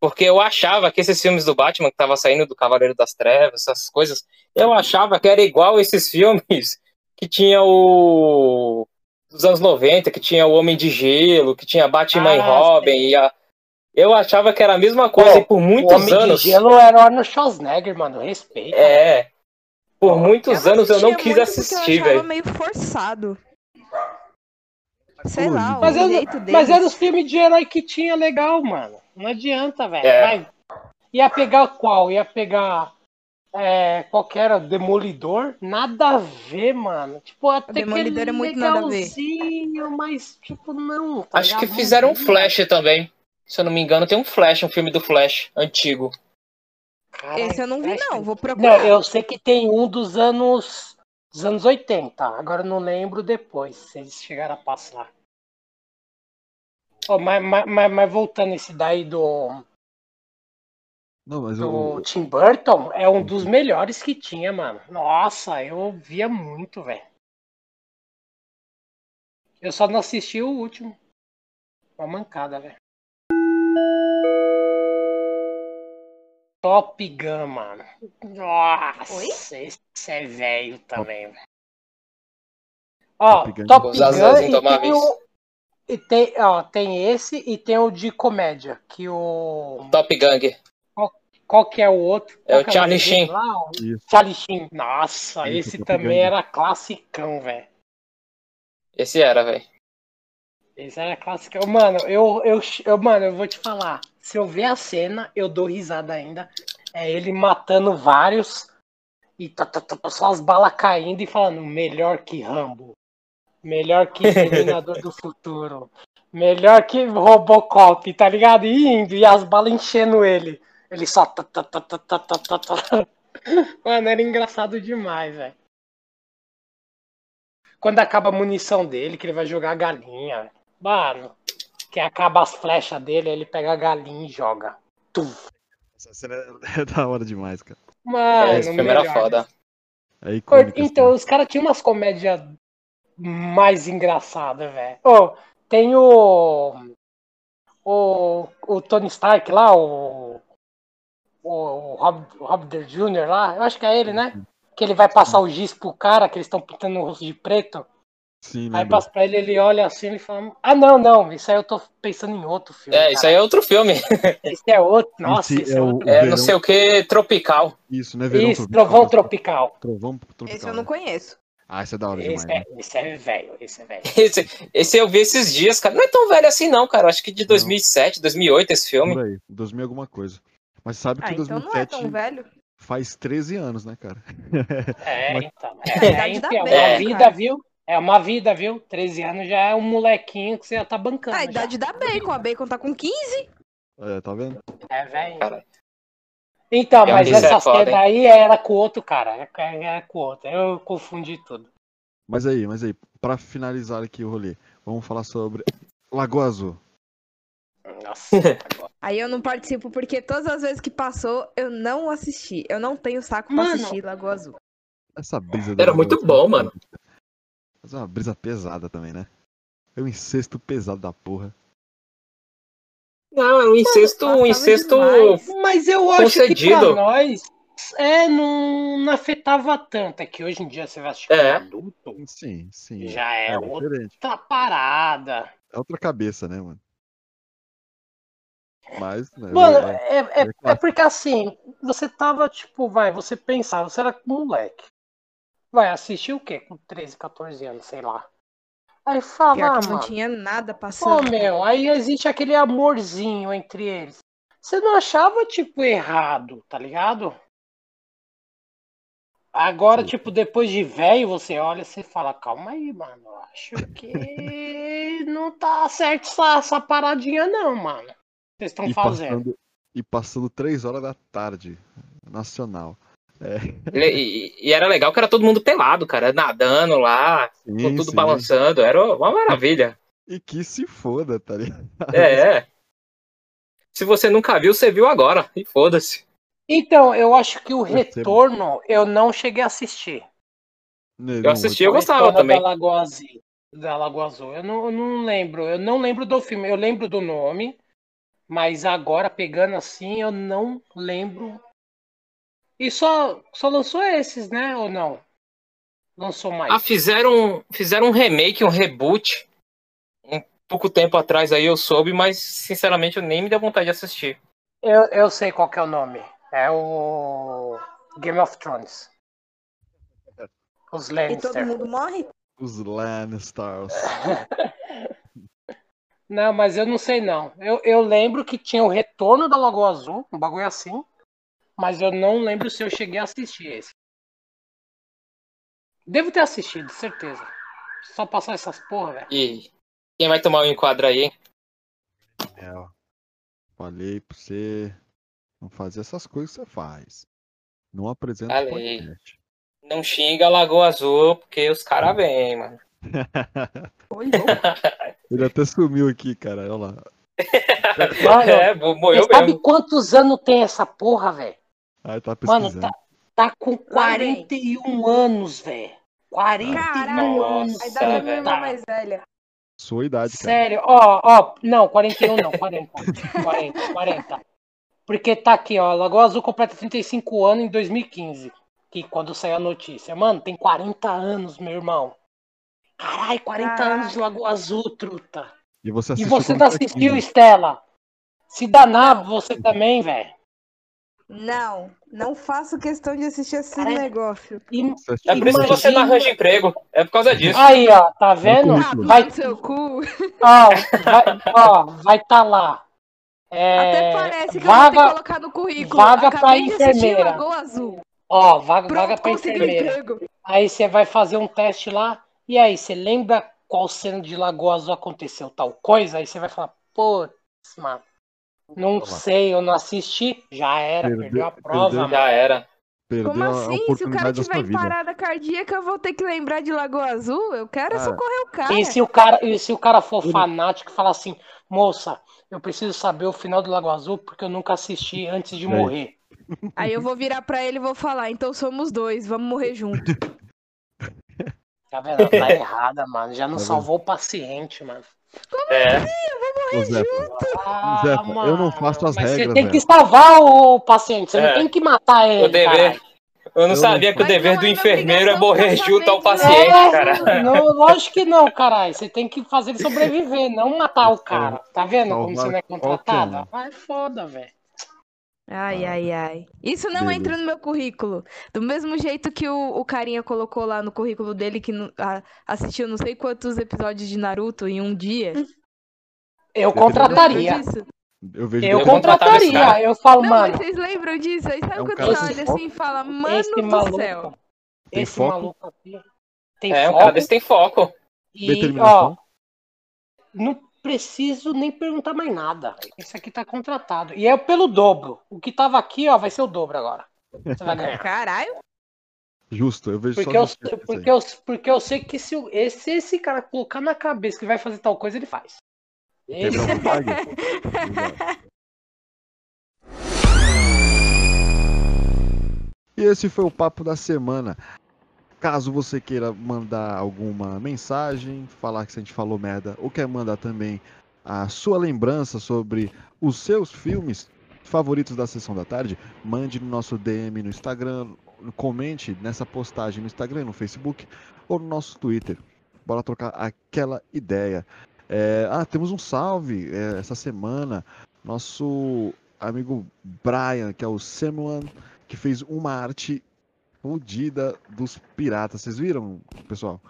porque eu achava que esses filmes do Batman que tava saindo do Cavaleiro das Trevas, essas coisas, eu achava que era igual esses filmes que tinha o. dos anos 90, que tinha o Homem de Gelo, que tinha Batman e Ah, Robin. sei. E a... Eu achava que era a mesma coisa Pô, e por O muitos Homem anos. de Gelo era o Arnold Schwarzenegger, mano. Respeita. É. Por muitos Eu anos eu não quis assistir, Eu achava velho. meio forçado. Sei lá, o Mas, deles. mas era os filmes de herói que tinha legal, mano. Não adianta, velho. É. Ia pegar qual? Ia pegar. É, qual que era? Demolidor? Nada a ver, mano. Tipo, até Demolidor que é muito nada a ver. legalzinho, mas, tipo, não. tá Acho que fizeram um Flash também. Se eu não me engano, tem um Flash, um filme do Flash antigo. Esse eu não vi, não. Vou procurar. Não, eu sei que tem um dos anos. Dos anos 80. Agora não lembro depois, se eles chegaram a passar. Ó, mas, mas, mas, mas voltando esse daí do, Não, mas do eu, Tim Burton, é um dos melhores que tinha, mano. Nossa, eu via muito, velho. Eu só não assisti o último. Uma mancada, velho. Top Gun, mano. Nossa, Oi? esse é velho também, velho. Ó, Top Gun. Top Gun e indomáveis. tem, o, e tem, ó, tem esse e tem o de comédia, que o... Top Gang. Qual que é o outro? É o Qual que Charlie Sheen. O. Charlie Sheen. Nossa, Isso, esse Top também Gun. era classicão, velho. Esse era, velho. Esse era classicão. Mano, eu, eu, eu, mano, eu vou te falar. Se eu ver a cena, eu dou risada ainda. É ele matando vários e tá, tá, tá, só as balas caindo e falando melhor que Rambo. Melhor que Exterminador do Futuro. Melhor que Robocop, tá ligado? E indo, e as balas enchendo ele. Ele só. tá, tá, tá, tá, tá, tá, tá, tá. Mano, era engraçado demais, velho. Quando acaba a munição dele, que ele vai jogar a galinha. Mano, que acaba as flechas dele, ele pega a galinha e joga. Tum. Essa cena é, é da hora demais, cara. Mano, Esse filme era melhor. foda. É icônica. Então, os caras tinham umas comédias mais engraçadas, velho. Ô, tem o, o. O Tony Stark lá, o. O Rob, o Robert Jr. lá, eu acho que é ele, né? Que ele vai passar o giz pro cara, que eles estão pintando o rosto de preto. Sim, Aí lembro. passa pra ele, ele olha assim e fala: Ah, não, não, isso aí eu tô pensando em outro filme. É, isso aí é outro filme. Esse é outro. Nossa, Esse esse, é é o- outro. É, Verão. não sei o que, Tropical. Isso, né? Verão Isso, Trovão Tropical. Trovão tropical. Esse eu não né? conheço. Ah, esse é da hora demais. Esse né? é, esse é velho, esse é velho. Esse, esse eu vi esses dias, cara. Não é tão velho assim, não, cara. Acho que de 2007, 2008 esse filme. Por aí, 2000 alguma coisa. Mas sabe que Ah, então não é 2007 tão velho. faz 13 anos, né, cara? É, Mas- então. É a É, então, Bela, a né, vida, cara? viu? É uma vida, viu? 13 anos já é um molequinho que você já tá bancando. A já. idade da Bacon. A Bacon tá com 15. É, tá vendo? É, velho. Então, É, mas é essa foda, cena aí era com o outro cara. é- Era com o outro. Eu confundi tudo. Mas aí, mas aí, pra finalizar aqui o rolê, vamos falar sobre Lagoa Azul. Nossa. agora. Aí eu não participo porque todas as vezes que passou, eu não assisti. Eu não tenho saco pra Mano. assistir Lagoa Azul. Essa brisa Era muito bom, mano. Mas é uma brisa pesada também, né? É um incesto pesado da porra. Não, é um incesto, um incesto. demais. Mas eu acho que Concedido. pra nós é, não, não afetava tanto. É que hoje em dia você vai assistir É. adulto, Sim, sim. já é, é outra diferente. parada. É outra cabeça, né, mano? Mas, né, Mano, é- é, é, é é porque assim, você tava, tipo, vai, você pensava, você era moleque. Vai assistir o quê? Com 13, 14 anos, sei lá. Aí fala, ah, não mano. tinha nada Pô, passando. meu, aí existe aquele amorzinho entre eles. Você não achava, tipo, errado, tá ligado? Agora, Sim. tipo, depois de velho, você olha e você fala, calma aí, mano, acho que não tá certo essa, essa paradinha não, mano. Vocês estão fazendo. passando, e passando três horas da tarde, nacional. É, E, e- era legal que era todo mundo pelado, cara, nadando lá, com sim, tudo sim. balançando. Era uma maravilha. E que se foda, tá ligado? É, é. Se você nunca viu, você viu agora. E foda-se. Então, eu acho que o retorno eu não cheguei a assistir. Não, assisti, eu gostava também. Da Lagoa Azul. Da Lagoa Azul. Eu não, eu não lembro. Eu não lembro do filme. Eu lembro do nome. Mas agora, pegando assim, eu não lembro. E só, só lançou esses, né? Ou não? Lançou mais. Ah, fizeram, fizeram um remake, um reboot. Um pouco tempo atrás aí eu soube, mas sinceramente eu nem me deu vontade de assistir. Eu, eu sei qual que é o nome. É o Game of Thrones. Os E todo mundo morre? Os Lannisters. Não, mas eu não sei não. Eu, eu lembro que tinha o Retorno da Lagoa Azul, um bagulho assim. Mas eu não lembro se eu cheguei a assistir esse. Devo ter assistido, certeza. Só passar essas porra, velho. E quem vai tomar o enquadro aí, hein? É, ó. Falei pra você não fazer essas coisas que você faz. Não apresenta o Falei. podcast. Não xinga a Lagoa Azul, porque os caras vêm, mano. Ele até sumiu aqui, cara. Olha lá. Mano, É, mo- morreu sabe mesmo. quantos anos tem essa porra, velho? Ah, tá Mano, pesquisando. tá, tá com 41 anos, velho. 41 Caralho, anos. a idade da minha irmã mais velha. Sua idade, cara. Sério, ó, ó, não, 41 não, 40. 40, 40. Porque tá aqui, ó, Lagoa Azul completa 35 anos em 2015. Que quando saiu a notícia. Mano, tem 40 anos, meu irmão. Caralho, 40 Caraca. anos de Lagoa Azul, truta. E você E assistiu você quando não tinha assistiu, 15. Estela? Se danar, você também, velho. Não, não faço questão de assistir esse negócio. É por isso que você não arranja emprego. É por causa disso. Aí, ó, tá vendo? Ah, Vai- seu cu. ó, vai, ó, vai tá lá. É, Até parece que eu vaga, vou ter que colocar no currículo. vaga pra Acabei assistir enfermeira. Ó, vaga, Pronto, vaga pra enfermeira. emprego. Aí você vai fazer um teste lá. E aí, você lembra qual cena de Lagoa Azul aconteceu tal coisa? Aí você vai falar, putz, mano, não sei, eu não assisti. Já era, Perdeu- perdeu a prova, perdeu. Já era. Perdeu Como a assim? Se o cara tiver em parada cardíaca, eu vou ter que lembrar de Lagoa Azul? Eu quero é Cara, socorrer o cara. E se o cara, e se o cara for Ele- fanático e falar assim, moça, eu preciso saber o final do Lagoa Azul porque eu nunca assisti antes de Aí. morrer. Aí eu vou virar pra ele e vou falar, então somos dois, vamos morrer junto. Tá vendo? Tá errada, mano. Já não Tá salvou o paciente, mano. É. Ô, Zé, Ah, Zefa, eu não faço as regras, Você tem velho. que salvar o paciente, você É. não tem que matar ele. O dever. Eu não Eu sabia não que o dever do é enfermeiro é morrer junto ao paciente, É, cara. não, lógico que não, caralho. Você tem que fazer ele sobreviver, não matar o cara. Tá vendo como você não é contratada? Vai foda, velho. Ai, Ah. ai, ai. Isso não Beleza. entra no meu currículo. Do mesmo jeito que o, o carinha colocou lá no currículo dele que a- assistiu não sei quantos episódios de Naruto em um dia. Eu Dependendo- contrataria. Eu vejo Eu Eu contrataria. Eu falo, Não, mano, vocês lembram disso? Aí sabe É um quando você olha assim e fala, mano esse do maluco, céu. Tem esse foco? maluco aqui. tem É, um foco. cara desse tem foco. E, ó, não preciso nem perguntar mais nada. Esse aqui tá contratado. E é pelo dobro. O que tava aqui, ó, vai ser o dobro agora. Você vai ganhar. Caralho. Justo, eu vejo Porque só eu, porque, eu, porque eu sei que se, esse, esse cara colocar na cabeça que vai fazer tal coisa, ele faz. Esse. E esse foi o papo da semana. Caso você queira mandar alguma mensagem, falar que a gente falou merda, ou quer mandar também a sua lembrança sobre os seus filmes favoritos da sessão da tarde, mande no nosso DM no Instagram, comente nessa postagem no Instagram, no Facebook ou no nosso Twitter. Bora trocar aquela ideia. É, ah, temos um salve é, essa semana. Nosso amigo Brian, que é o Samuel, que fez uma arte fodida dos piratas. Vocês viram, pessoal?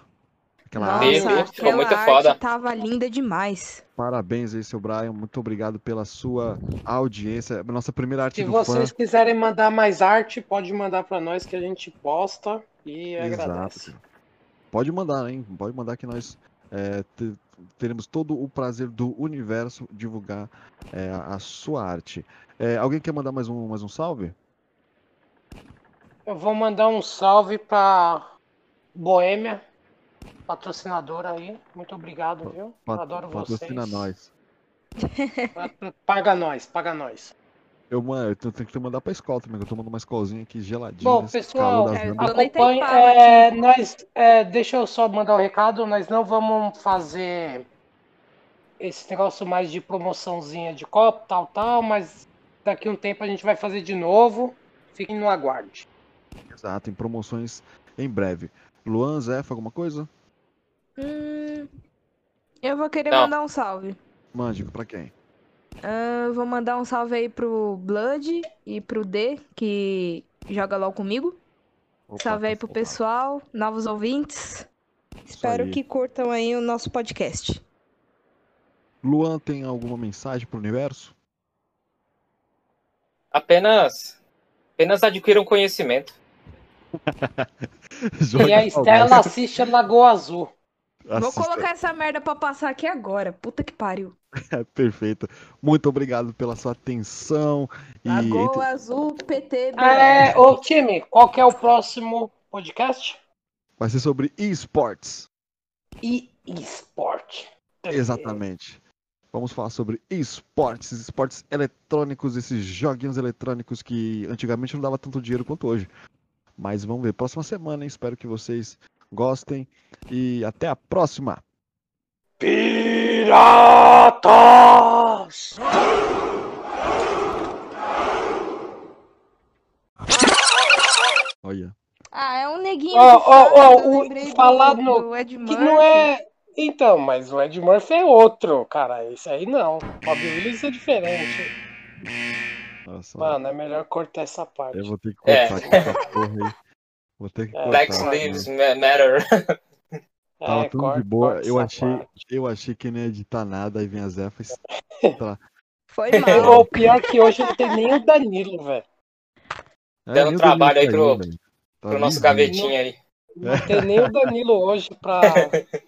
Aquela Nossa, arte. ficou aquela muito arte foda. tava linda demais. Parabéns aí, seu Brian. Muito obrigado pela sua audiência. Nossa primeira arte Se do vocês fã. quiserem mandar mais arte, pode mandar pra nós que a gente posta e Exato. agradece. Pode mandar, hein? Pode mandar que nós é, te- teremos todo o prazer do universo divulgar é, a sua arte. É, alguém quer mandar mais um, mais um salve? Eu vou mandar um salve pra Boêmia, patrocinadora aí. Muito obrigado, viu? Pat- adoro patrocina vocês. nós. Paga nós, paga nós. Eu, mano, eu tenho que mandar pra escola também, que eu tô mandando uma escolzinha aqui geladinha. Bom, pessoal, é, Acompanhe, é, nós, é, deixa eu só mandar um recado, nós não vamos fazer esse negócio mais de promoçãozinha de copo, tal, tal, mas daqui a um tempo a gente vai fazer de novo. Fiquem no aguarde. Exato, em promoções em breve. Luan, Zé, alguma coisa? Hum, eu vou querer Não. mandar um salve. Mande pra quem? Ah, eu vou mandar um salve aí pro Blood e pro D, que joga LOL comigo. Opa, salve aí pro soltado. pessoal, novos ouvintes. Espero aí. que curtam aí o nosso podcast. Luan tem alguma mensagem pro universo? Apenas, apenas adquiram conhecimento. E a Estela assiste a Lagoa Azul. Vou colocar essa merda pra passar aqui agora. Puta que pariu. Perfeito. Muito obrigado pela sua atenção. E Lagoa entre- Azul PT. É, ô time, qual que é o próximo podcast? vai ser sobre esportes. E esporte. Exatamente. Vamos falar sobre esportes, esportes eletrônicos, esses joguinhos eletrônicos que antigamente não dava tanto dinheiro quanto hoje. Mas vamos ver. Próxima semana, hein? Espero que vocês gostem. E até a próxima. Piratas! Olha. Ah, é um neguinho Ó, que ó, ó, o- falar do, Ed Que Murphy. não é. Então, mas o Ed Murphy é outro, cara. Esse aí não. Bob Willis é diferente. Nossa, Mano, é melhor cortar essa parte. eu vou ter que É. cortar essa porra aí. Vou ter que É, cortar. Black tá, Lives? Ma- Matter. Tava É, tudo corta- de boa. Eu achei, parte. eu achei que não ia editar nada. Aí vem a Zé. Faz... Foi O mal. pior que hoje não tem nem o Danilo, velho. É, Dando nem o trabalho Danilo aí pro-. Tá Pro nosso gavetinho aí. Não tem nem o Danilo hoje pra